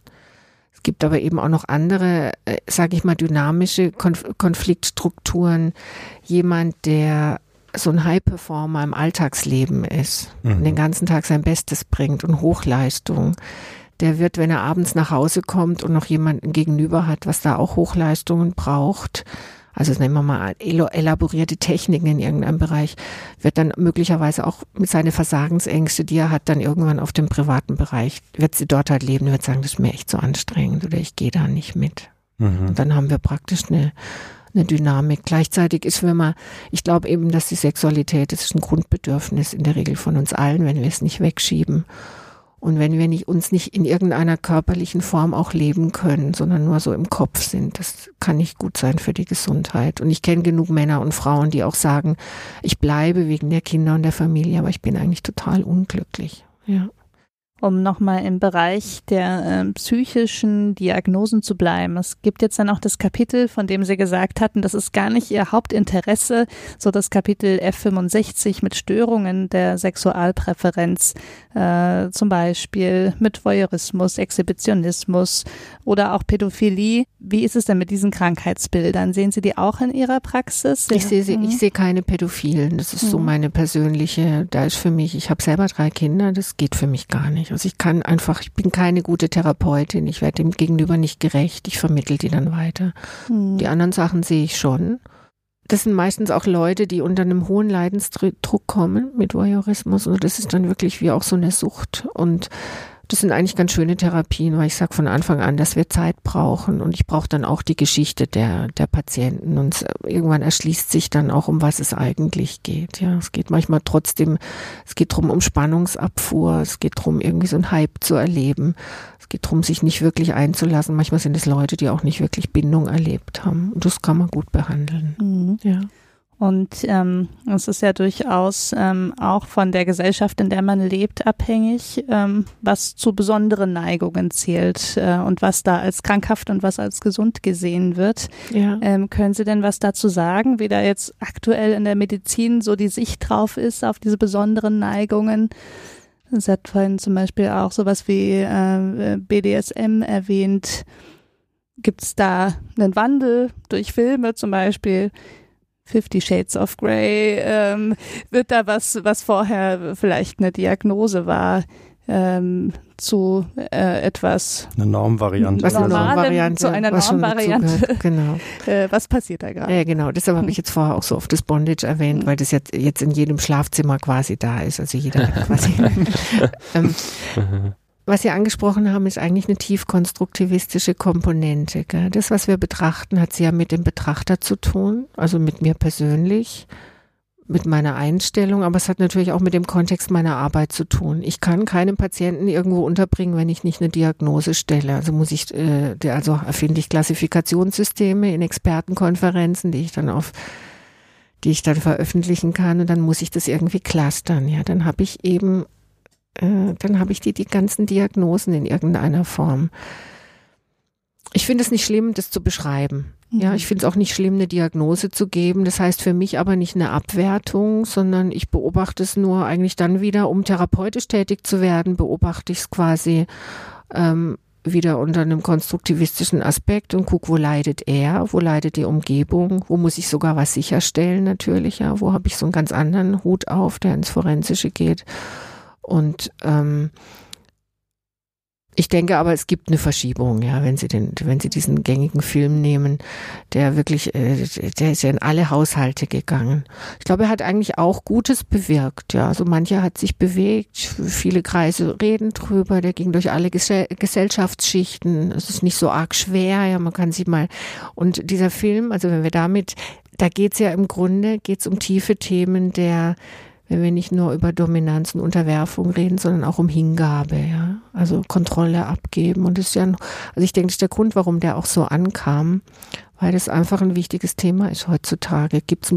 Es gibt aber eben auch noch andere, äh, sage ich mal, dynamische Konf Konfliktstrukturen. Jemand, der so ein High-Performer im Alltagsleben ist mhm. und den ganzen Tag sein Bestes bringt und Hochleistung, der wird, wenn er abends nach Hause kommt und noch jemanden gegenüber hat, was da auch Hochleistungen braucht, also nehmen wir mal elaborierte Techniken in irgendeinem Bereich, wird dann möglicherweise auch mit seinen Versagensängste, die er hat, dann irgendwann auf dem privaten Bereich, wird sie dort halt leben, wird sagen, das ist mir echt zu so anstrengend oder ich gehe da nicht mit. Mhm. Und dann haben wir praktisch eine, eine Dynamik. Gleichzeitig ist, wenn man, ich glaube eben, dass die Sexualität, das ist ein Grundbedürfnis in der Regel von uns allen, wenn wir es nicht wegschieben. Und wenn wir nicht, uns nicht in irgendeiner körperlichen Form auch leben können, sondern nur so im Kopf sind, das kann nicht gut sein für die Gesundheit. Und ich kenne genug Männer und Frauen, die auch sagen, ich bleibe wegen der Kinder und der Familie, aber ich bin eigentlich total unglücklich. Ja um nochmal im Bereich der äh, psychischen Diagnosen zu bleiben. Es gibt jetzt dann auch das Kapitel, von dem Sie gesagt hatten, das ist gar nicht Ihr Hauptinteresse, so das Kapitel F65 mit Störungen der Sexualpräferenz, äh, zum Beispiel mit Voyeurismus, Exhibitionismus oder auch Pädophilie. Wie ist es denn mit diesen Krankheitsbildern? Sehen Sie die auch in Ihrer Praxis? Ich sehe sie, ich sehe keine Pädophilen. Das ist so mhm. meine persönliche, da ist für mich, ich habe selber drei Kinder, das geht für mich gar nicht. Also ich kann einfach, ich bin keine gute Therapeutin, ich werde dem Gegenüber nicht gerecht, ich vermittel die dann weiter. Mhm. Die anderen Sachen sehe ich schon. Das sind meistens auch Leute, die unter einem hohen Leidensdruck kommen mit Voyeurismus und das ist dann wirklich wie auch so eine Sucht und das sind eigentlich ganz schöne Therapien, weil ich sage von Anfang an, dass wir Zeit brauchen und ich brauche dann auch die Geschichte der, der Patienten und irgendwann erschließt sich dann auch, um was es eigentlich geht. Ja, es geht manchmal trotzdem, es geht drum um Spannungsabfuhr, es geht drum irgendwie so ein Hype zu erleben, es geht drum sich nicht wirklich einzulassen. Manchmal sind es Leute, die auch nicht wirklich Bindung erlebt haben und das kann man gut behandeln. Mhm. Ja. Und ähm, es ist ja durchaus ähm, auch von der Gesellschaft, in der man lebt, abhängig, ähm, was zu besonderen Neigungen zählt äh, und was da als krankhaft und was als gesund gesehen wird. Ja. Ähm, können Sie denn was dazu sagen, wie da jetzt aktuell in der Medizin so die Sicht drauf ist auf diese besonderen Neigungen? Es hat vorhin zum Beispiel auch sowas wie äh, BDSM erwähnt. Gibt es da einen Wandel durch Filme zum Beispiel? Fifty Shades of Grey, ähm, wird da was, was vorher vielleicht eine Diagnose war, ähm, zu äh, etwas eine Normvariante, was eine Normvariante, zu einer Normvariante. Genau. *laughs* äh, was passiert da gerade? Ja, genau. Deshalb habe ich jetzt vorher auch so auf das Bondage erwähnt, weil das jetzt jetzt in jedem Schlafzimmer quasi da ist. Also jeder quasi. *laughs* ähm, *laughs* was Sie angesprochen haben, ist eigentlich eine tiefkonstruktivistische Komponente. Gell? Das, was wir betrachten, hat sehr mit dem Betrachter zu tun, also mit mir persönlich, mit meiner Einstellung, aber es hat natürlich auch mit dem Kontext meiner Arbeit zu tun. Ich kann keinen Patienten irgendwo unterbringen, wenn ich nicht eine Diagnose stelle. Also muss ich, äh, also erfinde ich Klassifikationssysteme in Expertenkonferenzen, die ich dann auf die ich dann veröffentlichen kann und dann muss ich das irgendwie clustern. Ja, dann habe ich eben äh, dann habe ich die, die ganzen Diagnosen in irgendeiner Form. Ich finde es nicht schlimm, das zu beschreiben. Ja, Mhm. ich finde es auch nicht schlimm, eine Diagnose zu geben. Das heißt für mich aber nicht eine Abwertung, sondern ich beobachte es nur eigentlich dann wieder, um therapeutisch tätig zu werden, beobachte ich es quasi ähm, wieder unter einem konstruktivistischen Aspekt und guck, wo leidet er, wo leidet die Umgebung, wo muss ich sogar was sicherstellen natürlich, ja, wo habe ich so einen ganz anderen Hut auf, der ins Forensische geht. Und ähm, ich denke aber, es gibt eine Verschiebung, ja, wenn Sie den, wenn Sie diesen gängigen Film nehmen, der wirklich, äh, der ist ja in alle Haushalte gegangen. Ich glaube, er hat eigentlich auch Gutes bewirkt, ja. Also mancher hat sich bewegt, viele Kreise reden drüber, der ging durch alle Gesell Gesellschaftsschichten. Es ist nicht so arg schwer, ja, man kann sich mal. Und dieser Film, also wenn wir damit, da geht's ja im Grunde, geht's um tiefe Themen der wenn wir nicht nur über Dominanz und Unterwerfung reden, sondern auch um Hingabe, ja. Also Kontrolle abgeben. Und das ist ja, ein- also ich denke, das ist der Grund, warum der auch so ankam, weil das einfach ein wichtiges Thema ist heutzutage. Gibt es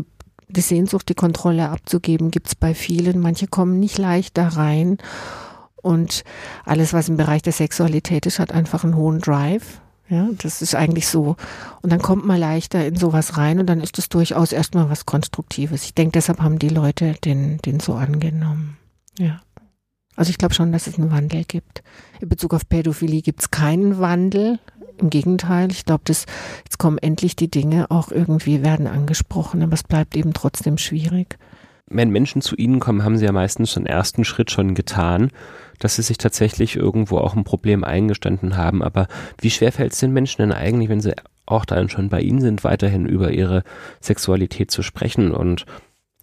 die Sehnsucht, die Kontrolle abzugeben, gibt es bei vielen. Manche kommen nicht leicht da rein. Und alles, was im Bereich der Sexualität ist, hat einfach einen hohen Drive. Ja, das ist eigentlich so. Und dann kommt man leichter in sowas rein und dann ist das durchaus erstmal was Konstruktives. Ich denke, deshalb haben die Leute den, den so angenommen. Ja. Also ich glaube schon, dass es einen Wandel gibt. In Bezug auf Pädophilie gibt es keinen Wandel. Im Gegenteil, ich glaube, dass jetzt kommen endlich die Dinge auch irgendwie werden angesprochen, aber es bleibt eben trotzdem schwierig. Wenn Menschen zu Ihnen kommen, haben Sie ja meistens den ersten Schritt schon getan, dass Sie sich tatsächlich irgendwo auch ein Problem eingestanden haben. Aber wie schwer fällt es den Menschen denn eigentlich, wenn sie auch dann schon bei Ihnen sind, weiterhin über ihre Sexualität zu sprechen? Und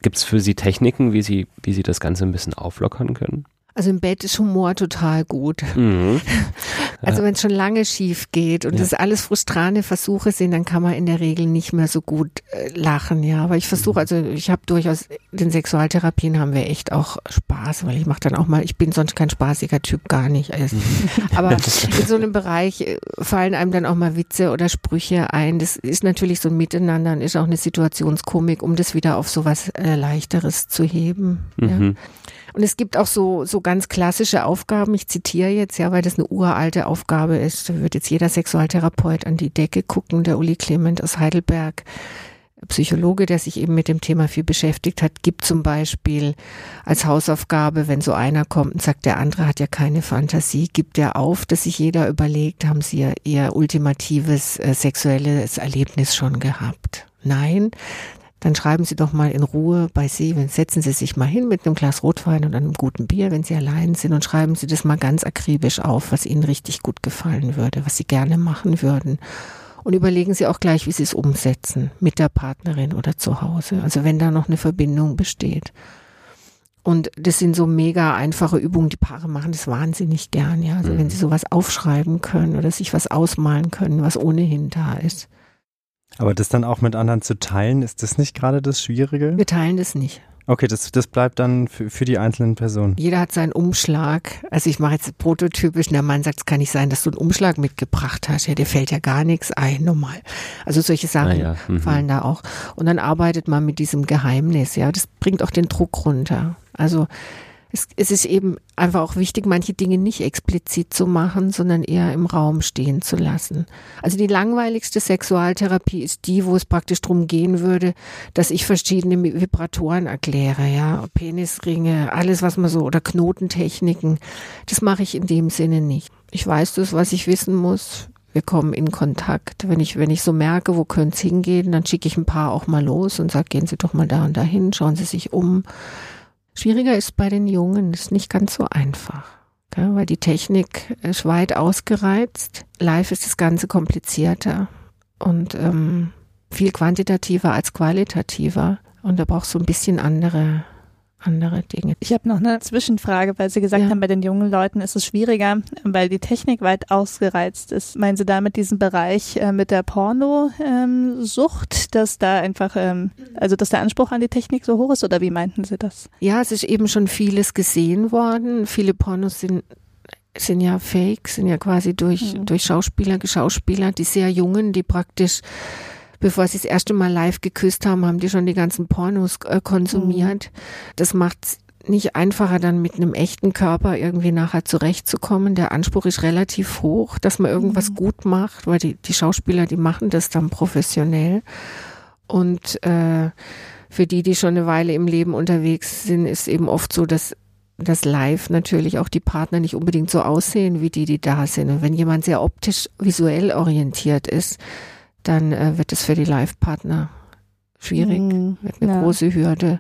gibt es für Sie Techniken, wie Sie, wie Sie das Ganze ein bisschen auflockern können? Also im Bett ist Humor total gut. Mhm. *laughs* Also wenn es schon lange schief geht und Ja. das alles frustrane Versuche sind, dann kann man in der Regel nicht mehr so gut äh, lachen, ja. Aber ich versuche, also ich habe durchaus, den Sexualtherapien haben wir echt auch Spaß, weil ich mache dann auch mal, ich bin sonst kein spaßiger Typ, gar nicht. Also, *laughs* Aber *laughs* in so einem Bereich äh, fallen einem dann auch mal Witze oder Sprüche ein. Das ist natürlich so ein Miteinander und ist auch eine Situationskomik, um das wieder auf sowas äh, Leichteres zu heben. Ja. Und es gibt auch so, so ganz klassische Aufgaben. Ich zitiere jetzt, ja, weil das eine uralte Aufgabe ist. Da wird jetzt jeder Sexualtherapeut an die Decke gucken. Der Uli Clement aus Heidelberg, Psychologe, der sich eben mit dem Thema viel beschäftigt hat, gibt zum Beispiel als Hausaufgabe, wenn so einer kommt und sagt, der andere hat ja keine Fantasie, gibt er auf, dass sich jeder überlegt, haben sie ja ihr ultimatives äh, sexuelles Erlebnis schon gehabt? Nein, dann schreiben Sie doch mal in Ruhe bei Sie, wenn setzen Sie sich mal hin mit einem Glas Rotwein und einem guten Bier, wenn Sie allein sind und schreiben Sie das mal ganz akribisch auf, was Ihnen richtig gut gefallen würde, was Sie gerne machen würden. Und überlegen Sie auch gleich, wie Sie es umsetzen, mit der Partnerin oder zu Hause, also wenn da noch eine Verbindung besteht. Und das sind so mega einfache Übungen, die Paare machen das wahnsinnig gern, ja. Also wenn sie sowas aufschreiben können oder sich was ausmalen können, was ohnehin da ist. Aber das dann auch mit anderen zu teilen, ist das nicht gerade das Schwierige? Wir teilen das nicht. Okay, das, das bleibt dann für, für die einzelnen Personen. Jeder hat seinen Umschlag. Also ich mache jetzt prototypisch, und der Mann sagt, es kann nicht sein, dass du einen Umschlag mitgebracht hast. Ja, dir fällt ja gar nichts ein, normal. Also solche Sachen Ah ja, mhm. fallen da auch. Und dann arbeitet man mit diesem Geheimnis, ja. Das bringt auch den Druck runter. Also es, es ist eben einfach auch wichtig, manche Dinge nicht explizit zu machen, sondern eher im Raum stehen zu lassen. Also die langweiligste Sexualtherapie ist die, wo es praktisch drum gehen würde, dass ich verschiedene Vibratoren erkläre, ja, Penisringe, alles was man so oder Knotentechniken. Das mache ich in dem Sinne nicht. Ich weiß das, was ich wissen muss. Wir kommen in Kontakt. Wenn ich, wenn ich so merke, wo könnte es hingehen, dann schicke ich ein paar auch mal los und sage, gehen Sie doch mal da und dahin, schauen Sie sich um. Schwieriger ist bei den Jungen, ist nicht ganz so einfach. Gell, weil die Technik ist weit ausgereizt. Live ist das Ganze komplizierter und ähm, viel quantitativer als qualitativer. Und da braucht so ein bisschen andere, andere Dinge. Ich habe noch eine Zwischenfrage, weil Sie gesagt Ja. haben, bei den jungen Leuten ist es schwieriger, weil die Technik weit ausgereizt ist. Meinen Sie damit diesen Bereich äh, mit der Pornosucht, dass da einfach, ähm, also dass der Anspruch an die Technik so hoch ist oder wie meinten Sie das? Ja, es ist eben schon vieles gesehen worden. Viele Pornos sind sind ja fake, sind ja quasi durch, Mhm. durch Schauspieler geschauspielert. Die sehr Jungen, die praktisch, bevor sie das erste Mal live geküsst haben, haben die schon die ganzen Pornos äh, konsumiert. Das macht nicht einfacher, dann mit einem echten Körper irgendwie nachher zurechtzukommen. Der Anspruch ist relativ hoch, dass man irgendwas mhm. gut macht, weil die, die Schauspieler, die machen das dann professionell. Und äh, für die, die schon eine Weile im Leben unterwegs sind, ist eben oft so, dass das live natürlich auch die Partner nicht unbedingt so aussehen wie die, die da sind. Und wenn jemand sehr optisch visuell orientiert ist, dann äh, wird es für die Live-Partner schwierig, mhm, wird eine ja. große Hürde.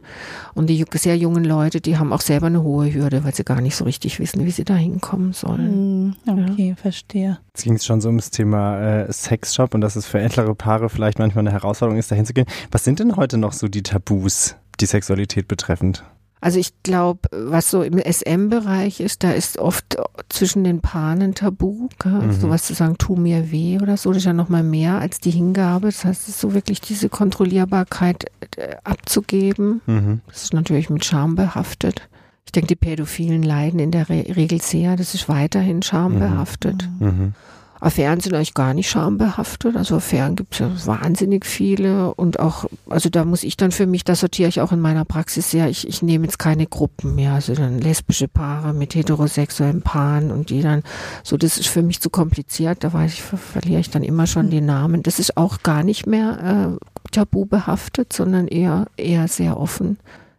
Und die sehr jungen Leute, die haben auch selber eine hohe Hürde, weil sie gar nicht so richtig wissen, wie sie da hinkommen sollen. Mhm, okay, ja. verstehe. Jetzt ging es schon so ums Thema äh, Sexshop und dass es für ältere Paare vielleicht manchmal eine Herausforderung ist, dahin zu gehen. Was sind denn heute noch so die Tabus, die Sexualität betreffend? Also ich glaube, was so im SM-Bereich ist, da ist oft zwischen den Paaren ein Tabu, mhm. sowas zu sagen, tu mir weh oder so, das ist ja nochmal mehr als die Hingabe. Das heißt, es ist so wirklich diese Kontrollierbarkeit äh, abzugeben. Mhm. Das ist natürlich mit Scham behaftet. Ich denke, die Pädophilen leiden in der Re Regel sehr. Das ist weiterhin schambehaftet. Mhm. Mhm. Affären sind eigentlich gar nicht schambehaftet. Also Affären gibt es ja wahnsinnig viele und auch, also da muss ich dann für mich, da sortiere ich auch in meiner Praxis sehr, ich, ich nehme jetzt keine Gruppen mehr, also dann lesbische Paare mit heterosexuellen Paaren und die dann, so das ist für mich zu kompliziert, da weiß ich, verliere ich dann immer schon hm. den Namen. Das ist auch gar nicht mehr äh, tabu behaftet, sondern eher, eher sehr offen.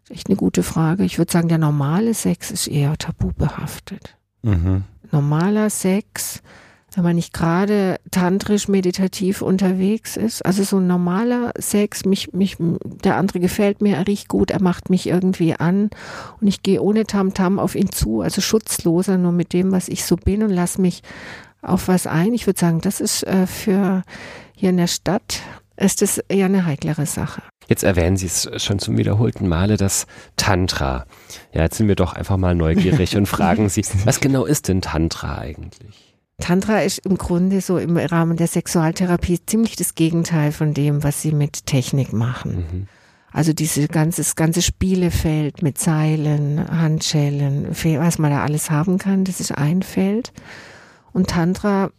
Echt eine gute Frage. Ich würde sagen, der normale Sex ist eher tabu behaftet. Mhm. Normaler Sex, wenn man nicht gerade tantrisch meditativ unterwegs ist. Also so ein normaler Sex, mich, mich, der andere gefällt mir, er riecht gut, er macht mich irgendwie an und ich gehe ohne Tamtam -Tam auf ihn zu, also schutzloser nur mit dem, was ich so bin und lass mich auf was ein. Ich würde sagen, das ist äh, für hier in der Stadt ist das eher eine heiklere Sache. Jetzt erwähnen Sie es schon zum wiederholten Male, das Tantra. Ja, jetzt sind wir doch einfach mal neugierig und fragen Sie, *laughs* was genau ist denn Tantra eigentlich? Tantra ist im Grunde so im Rahmen der Sexualtherapie ziemlich das Gegenteil von dem, was sie mit Technik machen. Mhm. Also dieses ganze, ganze Spielefeld mit Seilen, Handschellen, was man da alles haben kann, das ist ein Feld. Und Tantra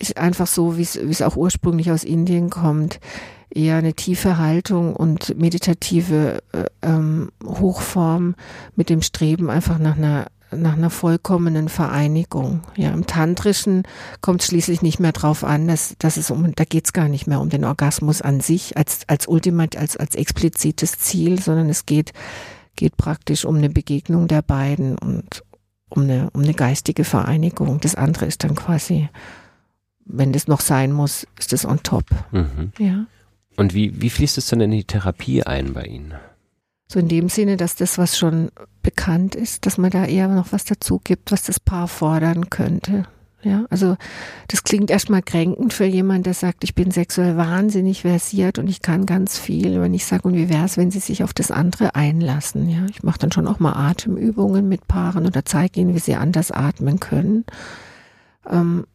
ist einfach so, wie es auch ursprünglich aus Indien kommt, eher eine tiefe Haltung und meditative äh, ähm, Hochform mit dem Streben einfach nach einer nach einer vollkommenen Vereinigung. Ja, im Tantrischen kommt schließlich nicht mehr drauf an, dass, dass es um, da geht's gar nicht mehr um den Orgasmus an sich als, als ultimat, als, als explizites Ziel, sondern es geht, geht praktisch um eine Begegnung der beiden und um eine, um eine geistige Vereinigung. Das andere ist dann quasi, wenn das noch sein muss, ist das on top. Mhm. Ja. Und wie, wie fließt es dann in die Therapie ein bei Ihnen? So in dem Sinne, dass das, was schon bekannt ist, dass man da eher noch was dazu gibt, was das Paar fordern könnte. Ja, also das klingt erstmal kränkend für jemanden, der sagt, ich bin sexuell wahnsinnig versiert und ich kann ganz viel. Wenn ich sage, und wie wäre es, wenn sie sich auf das andere einlassen? Ja, ich mache dann schon auch mal Atemübungen mit Paaren oder zeige ihnen, wie sie anders atmen können. Ähm,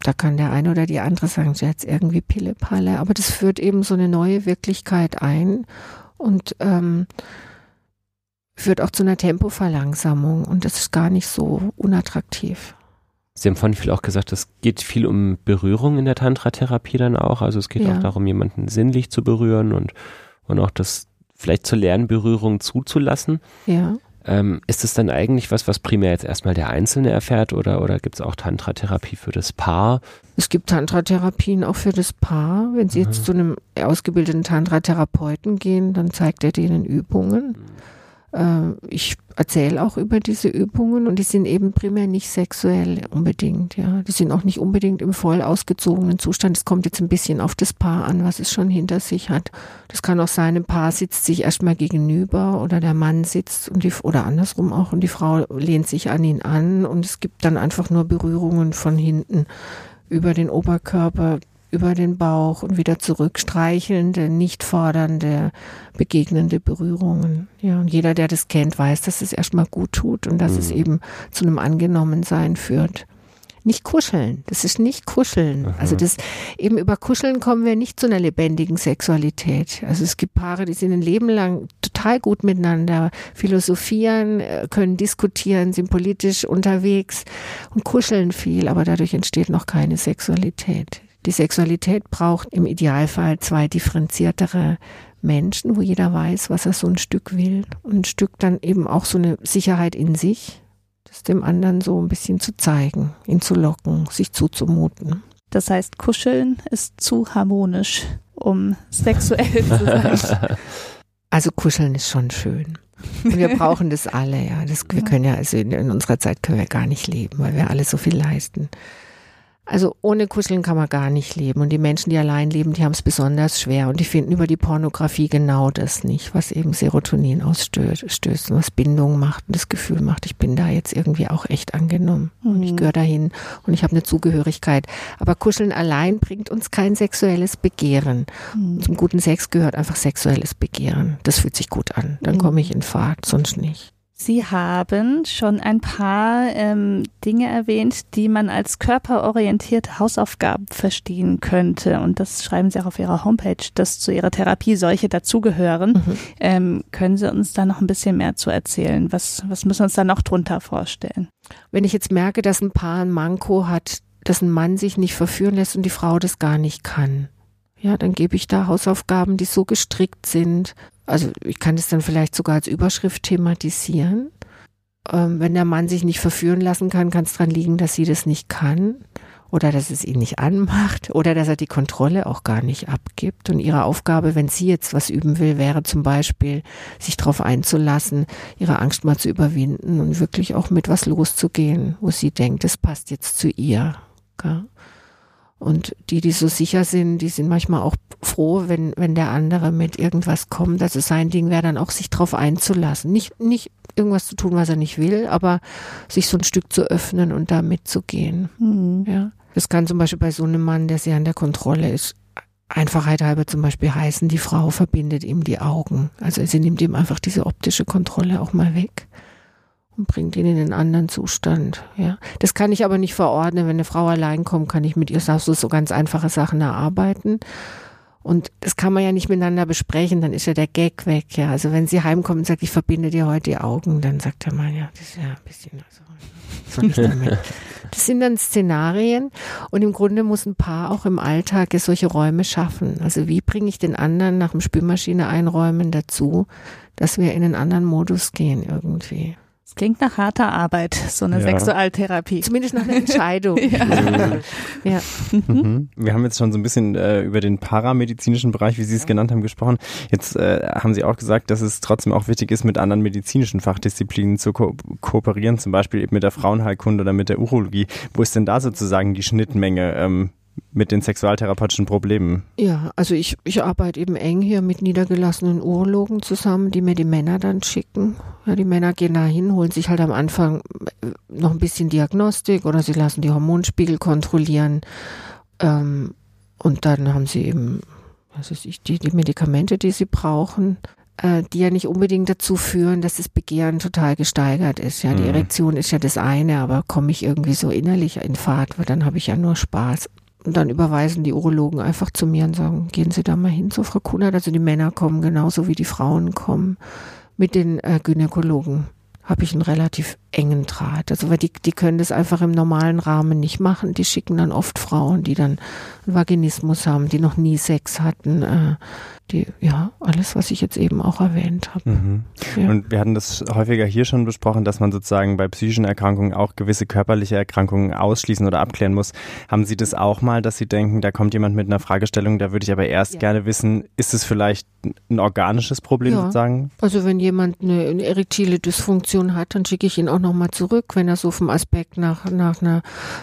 da kann der eine oder die andere sagen, jetzt irgendwie Pille-Palle, aber das führt eben so eine neue Wirklichkeit ein und ähm, führt auch zu einer Tempoverlangsamung und das ist gar nicht so unattraktiv. Sie haben vorhin viel auch gesagt, es geht viel um Berührung in der Tantra-Therapie dann auch. Also es geht ja. auch darum, jemanden sinnlich zu berühren und, und auch das vielleicht zu lernen, Berührung zuzulassen. Ja. Ähm, ist es dann eigentlich was, was primär jetzt erstmal der Einzelne erfährt oder, oder gibt es auch Tantra-Therapie für das Paar? Es gibt Tantra-Therapien auch für das Paar. Wenn Sie mhm. jetzt zu einem ausgebildeten Tantra-Therapeuten gehen, dann zeigt er denen Übungen. Mhm. Äh, ich erzähle auch über diese Übungen und die sind eben primär nicht sexuell unbedingt, ja. Die sind auch nicht unbedingt im voll ausgezogenen Zustand. Es kommt jetzt ein bisschen auf das Paar an, was es schon hinter sich hat. Das kann auch sein, ein Paar sitzt sich erstmal gegenüber oder der Mann sitzt und die, oder andersrum auch und die Frau lehnt sich an ihn an und es gibt dann einfach nur Berührungen von hinten über den Oberkörper über den Bauch und wieder zurück, streichelnde, nicht fordernde, begegnende Berührungen. Ja, und jeder, der das kennt, weiß, dass es erstmal gut tut und dass mhm. es eben zu einem Angenommensein führt. Nicht kuscheln, das ist nicht kuscheln. Aha. Also das eben über Kuscheln kommen wir nicht zu einer lebendigen Sexualität. Also es gibt Paare, die sind ein Leben lang total gut miteinander, philosophieren, äh, können diskutieren, sind politisch unterwegs und kuscheln viel, aber dadurch entsteht noch keine Sexualität. Die Sexualität braucht im Idealfall zwei differenziertere Menschen, wo jeder weiß, was er so ein Stück will. Und ein Stück dann eben auch so eine Sicherheit in sich, das dem anderen so ein bisschen zu zeigen, ihn zu locken, sich zuzumuten. Das heißt, kuscheln ist zu harmonisch, um sexuell zu sein. *laughs* Also kuscheln ist schon schön. Und wir brauchen das alle, ja. Das, wir können ja, also in, in unserer Zeit können wir gar nicht leben, weil wir alle so viel leisten. Also ohne Kuscheln kann man gar nicht leben. Und die Menschen, die allein leben, die haben es besonders schwer. Und die finden über die Pornografie genau das nicht, was eben Serotonin ausstößt und was Bindung macht und das Gefühl macht, ich bin da jetzt irgendwie auch echt angenommen. Mhm. Und ich mhm. gehöre dahin und ich habe eine Zugehörigkeit. Aber Kuscheln allein bringt uns kein sexuelles Begehren. Mhm. Zum guten Sex gehört einfach sexuelles Begehren. Das fühlt sich gut an. Dann mhm. komme ich in Fahrt, sonst nicht. Sie haben schon ein paar ähm, Dinge erwähnt, die man als körperorientierte Hausaufgaben verstehen könnte. Und das schreiben Sie auch auf Ihrer Homepage, dass zu Ihrer Therapie solche dazugehören. Mhm. Ähm, können Sie uns da noch ein bisschen mehr zu erzählen? Was, was müssen wir uns da noch drunter vorstellen? Wenn ich jetzt merke, dass ein Paar ein Manko hat, dass ein Mann sich nicht verführen lässt und die Frau das gar nicht kann. Ja, dann gebe ich da Hausaufgaben, die so gestrickt sind, also ich kann es dann vielleicht sogar als Überschrift thematisieren. Ähm, wenn der Mann sich nicht verführen lassen kann, kann es daran liegen, dass sie das nicht kann oder dass es ihn nicht anmacht oder dass er die Kontrolle auch gar nicht abgibt. Und ihre Aufgabe, wenn sie jetzt was üben will, wäre zum Beispiel, sich darauf einzulassen, ihre Angst mal zu überwinden und wirklich auch mit was loszugehen, wo sie denkt, es passt jetzt zu ihr. Okay? Und die, die so sicher sind, die sind manchmal auch froh, wenn, wenn der andere mit irgendwas kommt. Also sein Ding wäre dann auch, sich drauf einzulassen. Nicht, nicht irgendwas zu tun, was er nicht will, aber sich so ein Stück zu öffnen und da mitzugehen. Mhm. Ja. Das kann zum Beispiel bei so einem Mann, der sehr an der Kontrolle ist, Einfachheit halber zum Beispiel heißen, die Frau verbindet ihm die Augen. Also sie nimmt ihm einfach diese optische Kontrolle auch mal weg und bringt ihn in einen anderen Zustand. Ja, das kann ich aber nicht verordnen. Wenn eine Frau allein kommt, kann ich mit ihr so, so ganz einfache Sachen erarbeiten. Und das kann man ja nicht miteinander besprechen, dann ist ja der Gag weg. Ja, also wenn sie heimkommt und sagt, ich verbinde dir heute die Augen, dann sagt der Mann, ja, das ist ja ein bisschen, also? *laughs* Das sind dann Szenarien und im Grunde muss ein Paar auch im Alltag solche Räume schaffen. Also wie bringe ich den anderen nach dem Spülmaschine einräumen dazu, dass wir in einen anderen Modus gehen irgendwie. Es klingt nach harter Arbeit, so eine ja. Sexualtherapie. Zumindest nach einer *laughs* Entscheidung. ja. ja. Mhm. Wir haben jetzt schon so ein bisschen äh, über den paramedizinischen Bereich, wie Sie es genannt haben, gesprochen. Jetzt äh, haben Sie auch gesagt, dass es trotzdem auch wichtig ist, mit anderen medizinischen Fachdisziplinen zu ko kooperieren, zum Beispiel eben mit der Frauenheilkunde oder mit der Urologie. Wo ist denn da sozusagen die Schnittmenge? Ähm, mit den sexualtherapeutischen Problemen? Ja, also ich, ich arbeite eben eng hier mit niedergelassenen Urologen zusammen, die mir die Männer dann schicken. Ja, die Männer gehen da hin, holen sich halt am Anfang äh, noch ein bisschen Diagnostik oder sie lassen die Hormonspiegel kontrollieren. Ähm, und dann haben sie eben, was weiß ich, die, die Medikamente, die sie brauchen äh, die ja nicht unbedingt dazu führen, dass das Begehren total gesteigert ist. Ja, die mhm. Erektion ist ja das eine, aber komme ich irgendwie so innerlich in Fahrt, weil dann habe ich ja nur Spaß. Und dann überweisen die Urologen einfach zu mir und sagen, gehen Sie da mal hin zu Frau Kunert. Also die Männer kommen genauso wie die Frauen kommen. Mit den äh, Gynäkologen habe ich einen relativ engen Draht. Also weil die, die können das einfach im normalen Rahmen nicht machen. Die schicken dann oft Frauen, die dann einen Vaginismus haben, die noch nie Sex hatten, äh, die, ja, alles, was ich jetzt eben auch erwähnt habe. Mhm. Ja. Und wir hatten das häufiger hier schon besprochen, dass man sozusagen bei psychischen Erkrankungen auch gewisse körperliche Erkrankungen ausschließen oder abklären muss. Haben Sie das auch mal, dass Sie denken, da kommt jemand mit einer Fragestellung, da würde ich aber erst ja. gerne wissen, ist es vielleicht ein organisches Problem ja. sozusagen? Also wenn jemand eine, eine erektile Dysfunktion hat, dann schicke ich ihn auch nochmal zurück. Wenn er so vom Aspekt nach, nach, einer,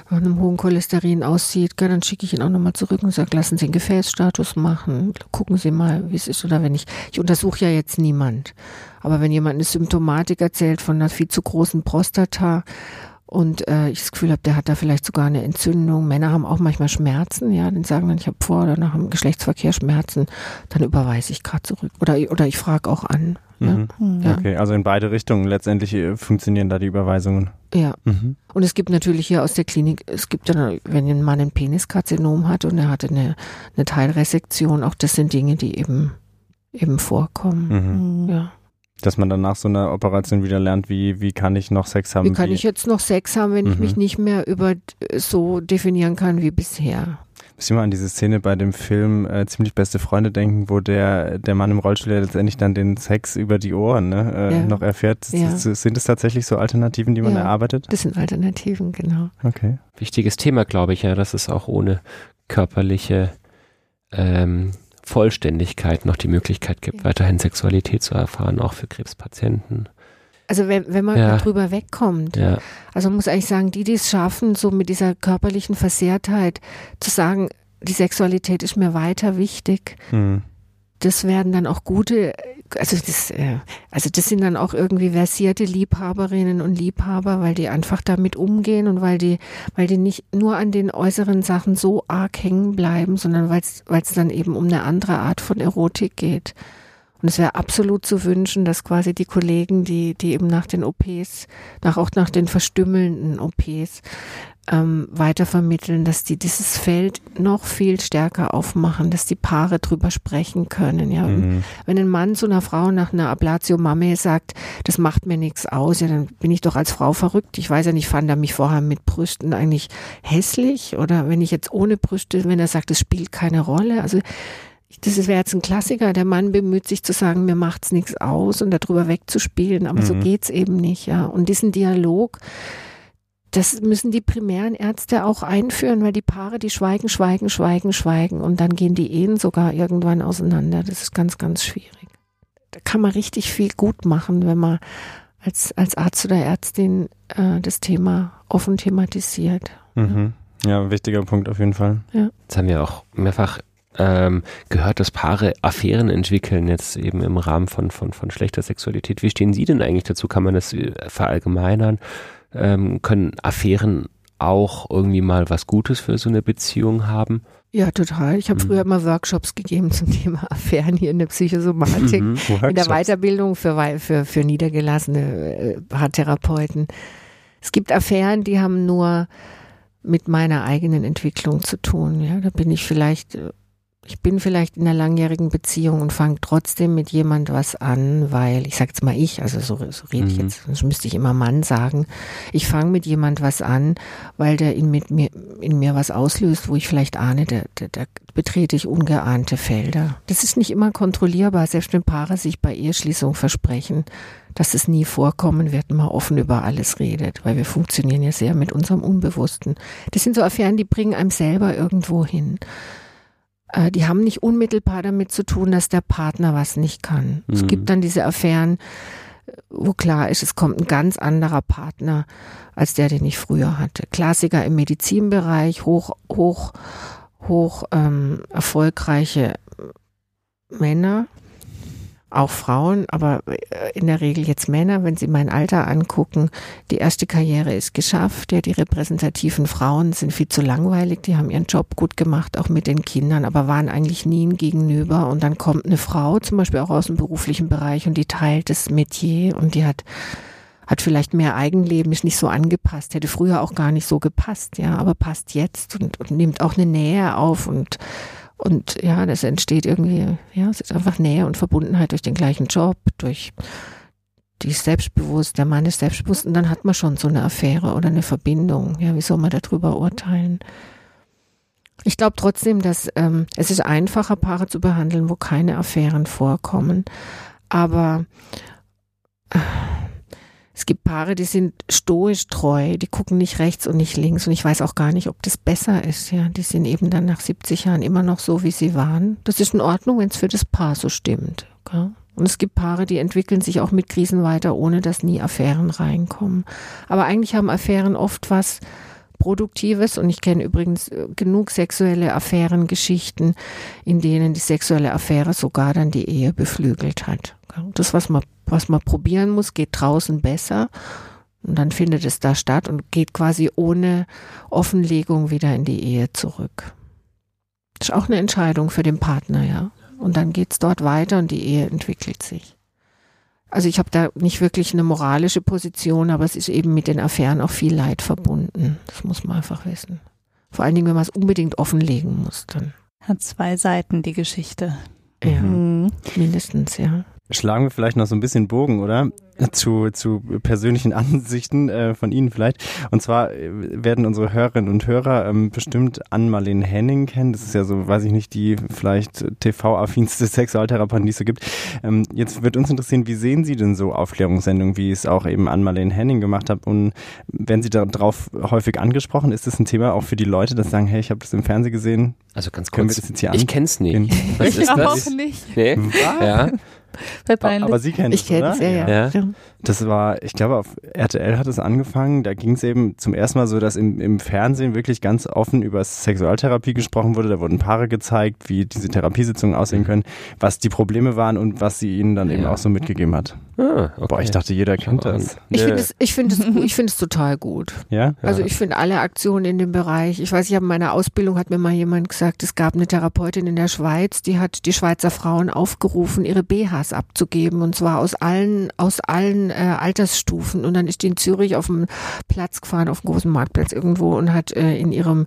nach einem hohen Cholesterin aussieht, dann schicke ich ihn auch nochmal zurück und sage, lassen Sie einen Gefäßstatus machen, gucken Sie mal, wie es ist oder wenn ich, ich untersuche ja jetzt niemand. Aber wenn jemand eine Symptomatik erzählt von einer viel zu großen Prostata und äh, ich das Gefühl habe, der hat da vielleicht sogar eine Entzündung. Männer haben auch manchmal Schmerzen, ja, dann sagen dann, ich habe vor oder nach dem Geschlechtsverkehr Schmerzen, dann überweise ich gerade zurück. Oder, oder ich frage auch an. Mhm. Ja. Okay, also in beide Richtungen letztendlich äh, funktionieren da die Überweisungen. Ja. Mhm. Und es gibt natürlich hier aus der Klinik, es gibt dann, wenn ein Mann ein Peniskarzinom hat und er hatte eine, eine Teilresektion, auch das sind Dinge, die eben, eben vorkommen. Mhm. Ja dass man dann nach so einer Operation wieder lernt, wie, wie kann ich noch Sex haben? Wie kann wie? ich jetzt noch Sex haben, wenn mhm. ich mich nicht mehr über so definieren kann wie bisher? Muss ich mal an diese Szene bei dem Film äh, Ziemlich beste Freunde denken, wo der, der Mann im Rollstuhl ja letztendlich dann den Sex über die Ohren ne, äh, ja. noch erfährt. Ja. Sind es tatsächlich so Alternativen, die man ja, erarbeitet? Das sind Alternativen, genau. Okay. Wichtiges Thema, glaube ich, ja, dass es auch ohne körperliche ähm, Vollständigkeit noch die Möglichkeit gibt, weiterhin Sexualität zu erfahren, auch für Krebspatienten. Also wenn, wenn man ja. drüber wegkommt. Ja. Also man muss eigentlich sagen, die, die es schaffen, so mit dieser körperlichen Versehrtheit zu sagen, die Sexualität ist mir weiter wichtig. Mhm. Das werden dann auch gute, also das, äh, also das sind dann auch irgendwie versierte Liebhaberinnen und Liebhaber, weil die einfach damit umgehen und weil die, weil die nicht nur an den äußeren Sachen so arg hängen bleiben, sondern weil es dann eben um eine andere Art von Erotik geht. Und es wäre absolut zu wünschen, dass quasi die Kollegen, die, die eben nach den OPs, nach, auch nach den verstümmelnden OPs, ähm, weitervermitteln, dass die dieses Feld noch viel stärker aufmachen, dass die Paare drüber sprechen können. Ja, mhm. wenn ein Mann zu einer Frau nach einer Ablatio Mame sagt, das macht mir nichts aus, ja, dann bin ich doch als Frau verrückt. Ich weiß ja nicht, fand er mich vorher mit Brüsten eigentlich hässlich oder wenn ich jetzt ohne Brüste, wenn er sagt, es spielt keine Rolle. Also das wäre jetzt ein Klassiker. Der Mann bemüht sich zu sagen, mir macht's nichts aus und darüber wegzuspielen, aber mhm. so geht's eben nicht, ja. Und diesen Dialog, das müssen die primären Ärzte auch einführen, weil die Paare, die schweigen, schweigen, schweigen, schweigen und dann gehen die Ehen sogar irgendwann auseinander. Das ist ganz, ganz schwierig. Da kann man richtig viel gut machen, wenn man als, als Arzt oder Ärztin äh, das Thema offen thematisiert. Mhm. Ja, wichtiger Punkt auf jeden Fall. Ja. Jetzt haben wir auch mehrfach ähm, gehört, dass Paare Affären entwickeln, jetzt eben im Rahmen von, von, von schlechter Sexualität. Wie stehen Sie denn eigentlich dazu? Kann man das äh, verallgemeinern? Ähm, können Affären auch irgendwie mal was Gutes für so eine Beziehung haben? Ja, total. Ich habe mhm. früher immer Workshops gegeben zum *laughs* Thema Affären hier in der Psychosomatik, mhm, in der Weiterbildung für, für, für niedergelassene äh, Paartherapeuten. Es gibt Affären, die haben nur mit meiner eigenen Entwicklung zu tun. Ja, da bin ich vielleicht äh, ich bin vielleicht in einer langjährigen Beziehung und fange trotzdem mit jemand was an, weil, ich sag jetzt mal ich, also so, so rede ich mhm. jetzt, sonst müsste ich immer Mann sagen. Ich fange mit jemand was an, weil der in, mit mir, in mir was auslöst, wo ich vielleicht ahne, da, da, da betrete ich ungeahnte Felder. Das ist nicht immer kontrollierbar, selbst wenn Paare sich bei Eheschließung versprechen, dass es nie vorkommen wird, man offen über alles redet, weil wir funktionieren ja sehr mit unserem Unbewussten. Das sind so Affären, die bringen einem selber irgendwo hin. Äh, die haben nicht unmittelbar damit zu tun, dass der Partner was nicht kann. Mhm. Es gibt dann diese Affären, wo klar ist, es kommt ein ganz anderer Partner als der, den ich früher hatte. Klassiker im Medizinbereich, hoch, hoch, hoch ähm, erfolgreiche Männer, auch Frauen, aber äh, in der Regel jetzt Männer, wenn sie mein Alter angucken, die erste Karriere ist geschafft. Ja, die repräsentativen Frauen sind viel zu langweilig, die haben ihren Job gut gemacht, auch mit den Kindern, aber waren eigentlich nie ein Gegenüber. Und dann kommt eine Frau, zum Beispiel auch aus dem beruflichen Bereich, und die teilt das Metier und die hat hat vielleicht mehr Eigenleben, ist nicht so angepasst, hätte früher auch gar nicht so gepasst, ja, aber passt jetzt und, und nimmt auch eine Nähe auf und und ja, das entsteht irgendwie, ja, es ist einfach Nähe und Verbundenheit durch den gleichen Job, durch die ist selbstbewusst, der Mann ist selbstbewusst und dann hat man schon so eine Affäre oder eine Verbindung. Ja, wie soll man darüber urteilen? Ich glaube trotzdem, dass ähm, es ist einfacher, Paare zu behandeln, wo keine Affären vorkommen. Aber äh, es gibt Paare, die sind stoisch treu, die gucken nicht rechts und nicht links und ich weiß auch gar nicht, ob das besser ist. Ja, die sind eben dann nach 70 Jahren immer noch so, wie sie waren. Das ist in Ordnung, wenn es für das Paar so stimmt. Okay? Und es gibt Paare, die entwickeln sich auch mit Krisen weiter, ohne dass nie Affären reinkommen. Aber eigentlich haben Affären oft was Produktives und ich kenne übrigens äh, genug sexuelle Affärengeschichten, in denen die sexuelle Affäre sogar dann die Ehe beflügelt hat. Das, was man was man probieren muss, geht draußen besser. Und dann findet es da statt und geht quasi ohne Offenlegung wieder in die Ehe zurück. Das ist auch eine Entscheidung für den Partner, ja. Und dann geht es dort weiter und die Ehe entwickelt sich. Also ich habe da nicht wirklich eine moralische Position, aber es ist eben mit den Affären auch viel Leid verbunden. Das muss man einfach wissen. Vor allen Dingen, wenn man es unbedingt offenlegen muss, dann. Hat zwei Seiten, die Geschichte. Ja, mhm. mindestens, ja. Schlagen wir vielleicht noch so ein bisschen Bogen, oder? Zu, zu persönlichen *laughs* Ansichten äh, von Ihnen vielleicht. Und zwar äh, werden unsere Hörerinnen und Hörer ähm, bestimmt Ann-Marlene Henning kennen. Das ist ja so, weiß ich nicht, die vielleicht TV-affinste *laughs* Sexualtherapeutin, die es so gibt. Ähm, jetzt wird uns interessieren, wie sehen Sie denn so Aufklärungssendungen, wie es auch eben Ann-Marlene Henning gemacht hat? Und werden Sie darauf häufig angesprochen? Ist das ein Thema auch für die Leute, dass sagen, hey, ich habe das im Fernsehen gesehen? Also ganz Können wir kurz, das jetzt hier ich an- kenn's nicht. Was ich ist auch das? nicht. Nee? Ja. Aber Sie kennen Ich es, kenne oder? es, ja, ja. Ja. ja. Das war, ich glaube, auf RTL hat es angefangen. Da ging es eben zum ersten Mal so, dass im, im Fernsehen wirklich ganz offen über Sexualtherapie gesprochen wurde. Da wurden Paare gezeigt, wie diese Therapiesitzungen aussehen können, was die Probleme waren und was sie ihnen dann eben Ja. auch so mitgegeben hat. Ah, okay. Boah, ich dachte, jeder kennt das. Ich finde es, ich finde es, gut. ich finde es total gut. Ja? Also ich finde alle Aktionen in dem Bereich. Ich weiß, ich habe in meiner Ausbildung hat mir mal jemand gesagt, es gab eine Therapeutin in der Schweiz, die hat die Schweizer Frauen aufgerufen, ihre BHs abzugeben und zwar aus allen aus allen äh, Altersstufen. Und dann ist die in Zürich auf dem Platz gefahren, auf dem großen Marktplatz irgendwo und hat äh, in ihrem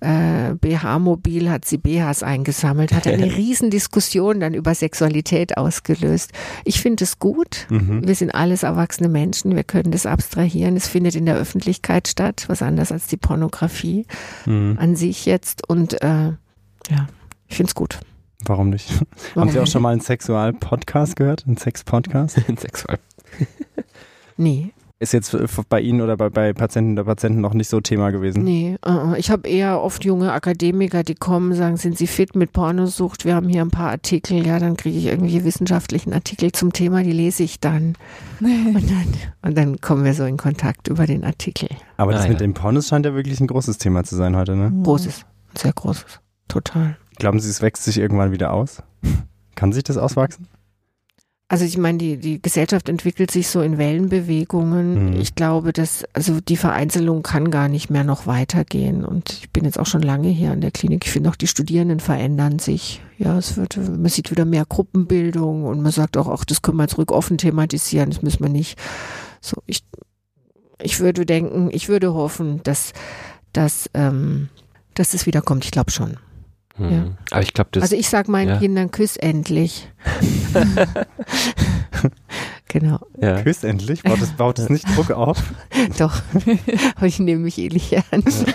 äh, BH-Mobil hat sie BHs eingesammelt, hat eine *laughs* riesen Diskussion dann über Sexualität ausgelöst. Ich finde es gut. Mhm. Wir sind alles erwachsene Menschen, wir können das abstrahieren. Es findet in der Öffentlichkeit statt, was anders als die Pornografie Mhm. an sich jetzt. Und äh, ja, ich finde es gut. Warum nicht? Warum *laughs* Haben Sie auch schon mal einen Sexual-Podcast gehört? Einen Sex-Podcast? *laughs* Sexual. *laughs* Nee, Ist jetzt bei Ihnen oder bei, bei Patienten oder Patienten noch nicht so Thema gewesen? nee. Uh, ich habe eher oft junge Akademiker, die kommen, sagen, sind sie fit mit Pornosucht? Wir haben hier ein paar Artikel. Ja, dann kriege ich irgendwelche wissenschaftlichen Artikel zum Thema, die lese ich dann. Und dann, und dann kommen wir so in Kontakt über den Artikel. Aber das Ah, mit ja. dem Pornos scheint ja wirklich ein großes Thema zu sein heute, ne? Großes, sehr großes. Total. Glauben Sie, es wächst sich irgendwann wieder aus? Kann sich das auswachsen? Also ich meine, die, die Gesellschaft entwickelt sich so in Wellenbewegungen. Mhm. Ich glaube, dass also die Vereinzelung kann gar nicht mehr noch weitergehen. Und ich bin jetzt auch schon lange hier an der Klinik. Ich finde auch die Studierenden verändern sich. Ja, es wird, man sieht wieder mehr Gruppenbildung und man sagt auch, ach, das können wir ruhig offen thematisieren. Das müssen wir nicht. So, ich, ich würde denken, ich würde hoffen, dass, dass, ähm, dass es wiederkommt. Ich glaube schon. Ja. Aber ich glaube, das Also ich sag meinen ja. Kindern, küss endlich. *laughs* genau. ja. Küsst endlich? Baut es, baut es nicht Druck auf? *laughs* Doch, aber *laughs* ich nehme mich eh nicht ernst.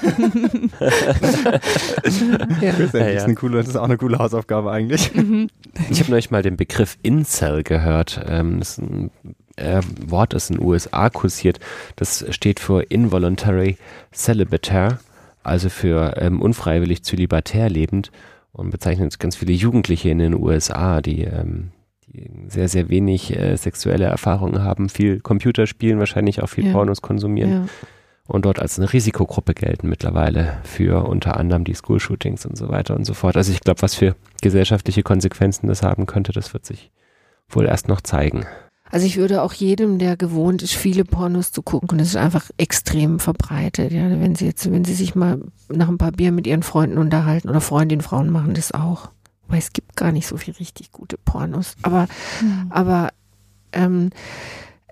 ja. Küsst endlich Ja, ja. ist, eine coole, das ist auch eine coole Hausaufgabe eigentlich. Mhm. Ich habe neulich mal den Begriff Incel gehört. Ähm, das ist ein äh, Wort, das in den USA kursiert. Das steht für Involuntary Celibataire, also für ähm, unfreiwillig zölibatär lebend und bezeichnet ganz viele Jugendliche in den USA, die, ähm, die sehr, sehr wenig äh, sexuelle Erfahrungen haben, viel Computer spielen, wahrscheinlich auch viel Ja. Pornos konsumieren Ja. und dort als eine Risikogruppe gelten mittlerweile für unter anderem die School-Shootings und so weiter und so fort. Also ich glaube, was für gesellschaftliche Konsequenzen das haben könnte, das wird sich wohl erst noch zeigen. Also ich würde auch jedem, der gewohnt ist, viele Pornos zu gucken, und das ist einfach extrem verbreitet. Ja, wenn sie jetzt, wenn sie sich mal nach ein paar Bier mit ihren Freunden unterhalten oder Freundinnen, Frauen machen das auch. Weil es gibt gar nicht so viel richtig gute Pornos. Aber Aber ähm,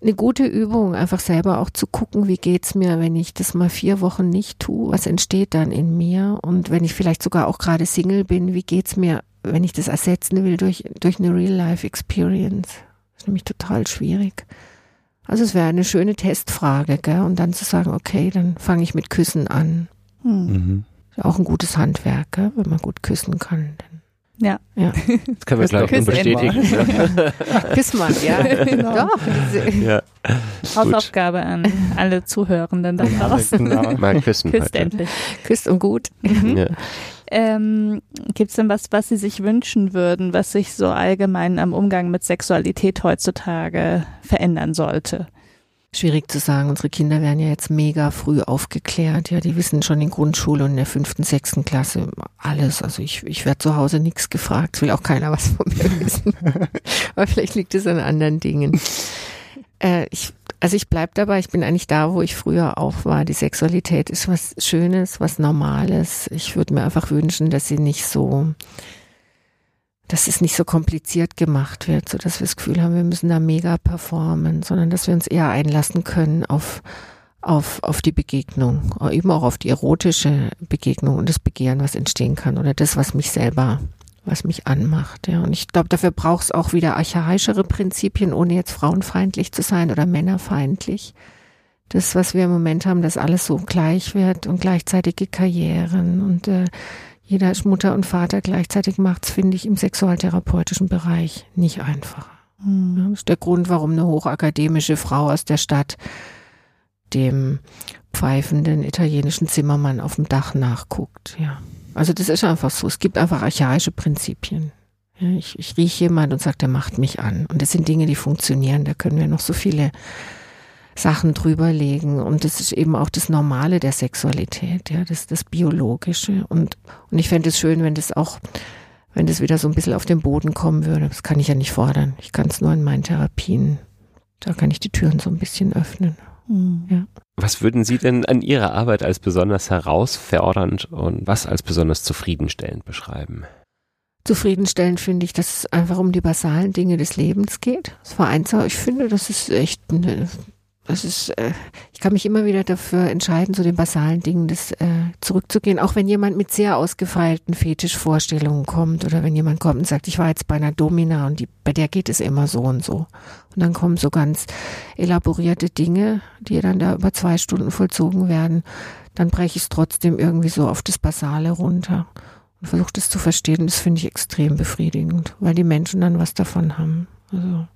eine gute Übung, einfach selber auch zu gucken, wie geht's mir, wenn ich das mal vier Wochen nicht tue, was entsteht dann in mir? Und wenn ich vielleicht sogar auch gerade Single bin, wie geht's mir, wenn ich das ersetzen will durch, durch eine Real-Life-Experience? Nämlich total schwierig. Also es wäre eine schöne Testfrage, gell? Und dann zu sagen, okay, dann fange ich mit Küssen an. Hm. Mhm. Auch ein gutes Handwerk, gell? wenn man gut küssen kann. Ja. Ja. Das können wir, Küss glaube ich, doch. nun bestätigen. Küss mal, ja. *laughs* *laughs* Genau. Doch. ja. Hausaufgabe an alle Zuhörenden da draußen. Genau. Mal küssen. Küsst heute. endlich. Küsst und gut. Mhm. Ja. Ähm, Gibt es denn was, was Sie sich wünschen würden, was sich so allgemein am Umgang mit Sexualität heutzutage verändern sollte? Schwierig zu sagen. Unsere Kinder werden ja jetzt mega früh aufgeklärt. Ja, die wissen schon in Grundschule und in der fünften, sechsten Klasse alles. Also ich, ich werde zu Hause nichts gefragt. Will auch keiner was von mir *laughs* wissen. Aber vielleicht liegt es an anderen Dingen. Äh, ich, also ich bleib dabei. Ich bin eigentlich da, wo ich früher auch war. Die Sexualität ist was Schönes, was Normales. Ich würde mir einfach wünschen, dass sie nicht so dass es nicht so kompliziert gemacht wird, so dass wir das Gefühl haben, wir müssen da mega performen, sondern dass wir uns eher einlassen können auf, auf, auf die Begegnung, eben auch auf die erotische Begegnung und das Begehren, was entstehen kann oder das, was mich selber was mich anmacht. Ja. Und ich glaube, dafür braucht es auch wieder archaischere Prinzipien, ohne jetzt frauenfeindlich zu sein oder männerfeindlich. Das, was wir im Moment haben, dass alles so gleich wird und gleichzeitige Karrieren und äh, jeder ist Mutter und Vater gleichzeitig macht, finde ich im sexualtherapeutischen Bereich nicht einfach. Mhm. Das ist der Grund, warum eine hochakademische Frau aus der Stadt dem pfeifenden italienischen Zimmermann auf dem Dach nachguckt. Ja. Also das ist einfach so. Es gibt einfach archaische Prinzipien. Ja, ich, ich rieche jemand und sage, der macht mich an. Und das sind Dinge, die funktionieren. Da können wir noch so viele Sachen drüberlegen. Und das ist eben auch das Normale der Sexualität, ja, das, das Biologische. Und, und ich fände es schön, wenn das auch, wenn das wieder so ein bisschen auf den Boden kommen würde. Das kann ich ja nicht fordern. Ich kann es nur in meinen Therapien. Da kann ich die Türen so ein bisschen öffnen. Mhm. Ja. Was würden Sie denn an Ihrer Arbeit als besonders herausfordernd und was als besonders zufriedenstellend beschreiben? Zufriedenstellend finde ich, dass es einfach um die basalen Dinge des Lebens geht. Das war eins, ich finde, das ist echt eine das ist, äh, ich kann mich immer wieder dafür entscheiden, zu den basalen Dingen das, äh, zurückzugehen, auch wenn jemand mit sehr ausgefeilten Fetischvorstellungen kommt oder wenn jemand kommt und sagt, ich war jetzt bei einer Domina und die, bei der geht es immer so und so. Und dann kommen so ganz elaborierte Dinge, die dann da über zwei Stunden vollzogen werden. Dann breche ich es trotzdem irgendwie so auf das Basale runter und versuche das zu verstehen. Das finde ich extrem befriedigend, weil die Menschen dann was davon haben. Also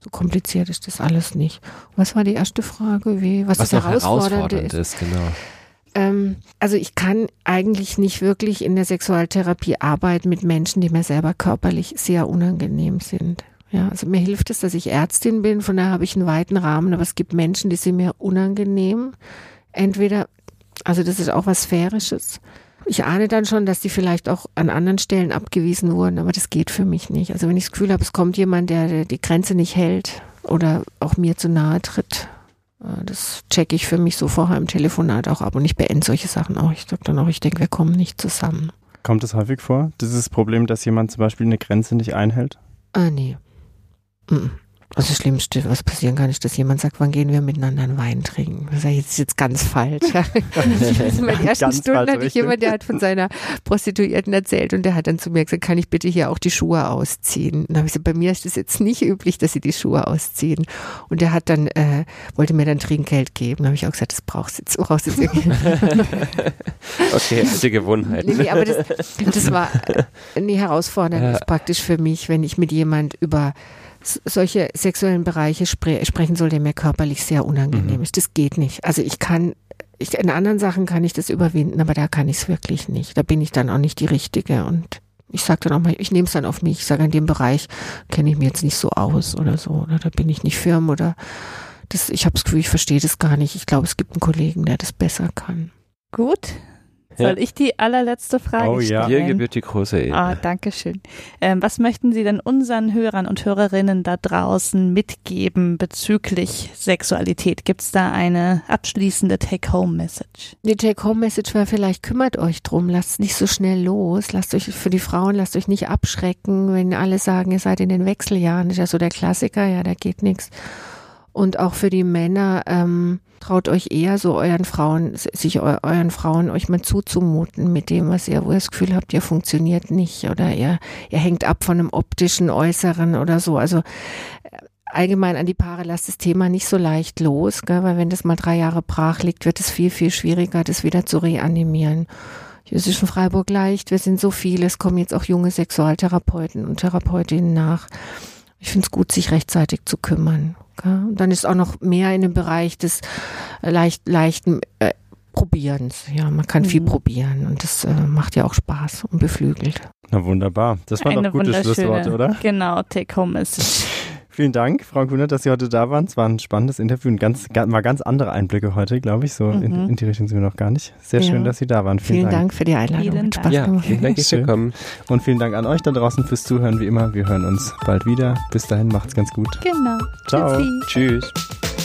so kompliziert ist das alles nicht. Was war die erste Frage? Wie, was, was das Herausfordernde ist? ist genau. Ähm, also ich kann eigentlich nicht wirklich in der Sexualtherapie arbeiten mit Menschen, die mir selber körperlich sehr unangenehm sind. Ja, also mir hilft es, dass ich Ärztin bin, von daher habe ich einen weiten Rahmen, aber es gibt Menschen, die sind mir unangenehm. Entweder, also das ist auch was Sphärisches, ich ahne dann schon, dass die vielleicht auch an anderen Stellen abgewiesen wurden, aber das geht für mich nicht. Also wenn ich das Gefühl habe, es kommt jemand, der die Grenze nicht hält oder auch mir zu nahe tritt, äh, das checke ich für mich so vorher im Telefonat auch ab und ich beende solche Sachen auch. Ich sage dann auch, ich denke, wir kommen nicht zusammen. Kommt es häufig vor, dieses Problem, dass jemand zum Beispiel eine Grenze nicht einhält? Ah, nee. Mm -mm. Also das Schlimmste, was passieren kann, ist, dass jemand sagt, wann gehen wir miteinander einen Wein trinken. Das ist jetzt, jetzt ganz falsch. *laughs* also in den ersten ganz Stunden hatte ich jemand, der hat von seiner Prostituierten erzählt und der hat dann zu mir gesagt, kann ich bitte hier auch die Schuhe ausziehen? Und dann habe ich gesagt, bei mir ist es jetzt nicht üblich, dass sie die Schuhe ausziehen. Und der hat dann, äh, wollte mir dann Trinkgeld geben. Da habe ich auch gesagt, das brauchst du jetzt, brauchst jetzt irgendwie. *laughs* okay, alte Gewohnheit. Nee, nee, aber das, *laughs* das war eine Herausforderung ja. praktisch für mich, wenn ich mit jemand über solche sexuellen Bereiche spre sprechen soll, der mir körperlich sehr unangenehm mhm. ist. Das geht nicht. Also ich kann, ich, in anderen Sachen kann ich das überwinden, aber da kann ich es wirklich nicht. Da bin ich dann auch nicht die Richtige und ich sage dann auch mal, ich nehme es dann auf mich. Ich sage, in dem Bereich kenne ich mir jetzt nicht so aus oder so. Oder da bin ich nicht firm oder das, ich habe das Gefühl, ich verstehe das gar nicht. Ich glaube, es gibt einen Kollegen, der das besser kann. Gut, soll ja. ich die allerletzte Frage oh, stellen? Dir gebührt die große Ehre. Ah, danke schön. Ähm, was möchten Sie denn unseren Hörern und Hörerinnen da draußen mitgeben bezüglich Sexualität? Gibt es da eine abschließende Take-Home-Message? Die Take-Home-Message wäre vielleicht, kümmert euch drum, lasst nicht so schnell los, lasst euch für die Frauen, lasst euch nicht abschrecken, wenn alle sagen, ihr seid in den Wechseljahren, ist ja so der Klassiker, ja, da geht nichts. Und auch für die Männer, ähm, traut euch eher so euren Frauen, sich euren Frauen euch mal zuzumuten mit dem, was ihr, wo ihr das Gefühl habt, ihr funktioniert nicht oder ihr, ihr hängt ab von einem optischen Äußeren oder so. Also äh, allgemein an die Paare lasst das Thema nicht so leicht los, gell? weil wenn das mal drei Jahre brach liegt, wird es viel, viel schwieriger, das wieder zu reanimieren. In Freiburg leicht, wir sind so viele, es kommen jetzt auch junge Sexualtherapeuten und Therapeutinnen nach. Ich finde es gut, sich rechtzeitig zu kümmern. Und dann ist auch noch mehr in dem Bereich des äh, leicht, leichten äh, Probierens. Ja, man kann mhm. viel probieren und das äh, macht ja auch Spaß und beflügelt. Na wunderbar. Das waren doch gute Schlussworte, oder? Genau, Take Home Message. Vielen Dank, Frau Kunert, dass Sie heute da waren. Es war ein spannendes Interview und ganz, mal ganz andere Einblicke heute, glaube ich. So mhm. in, in, die Richtung sind wir noch gar nicht. Sehr ja. schön, dass Sie da waren. Vielen, vielen Dank. Dank. für die Einladung. Vielen Spaß ja, gemacht. Vielen Dank fürs Willkommen. Und vielen Dank an euch da draußen fürs Zuhören, wie immer. Wir hören uns bald wieder. Bis dahin, macht's ganz gut. Genau. Ciao. Tschüssi. Tschüss.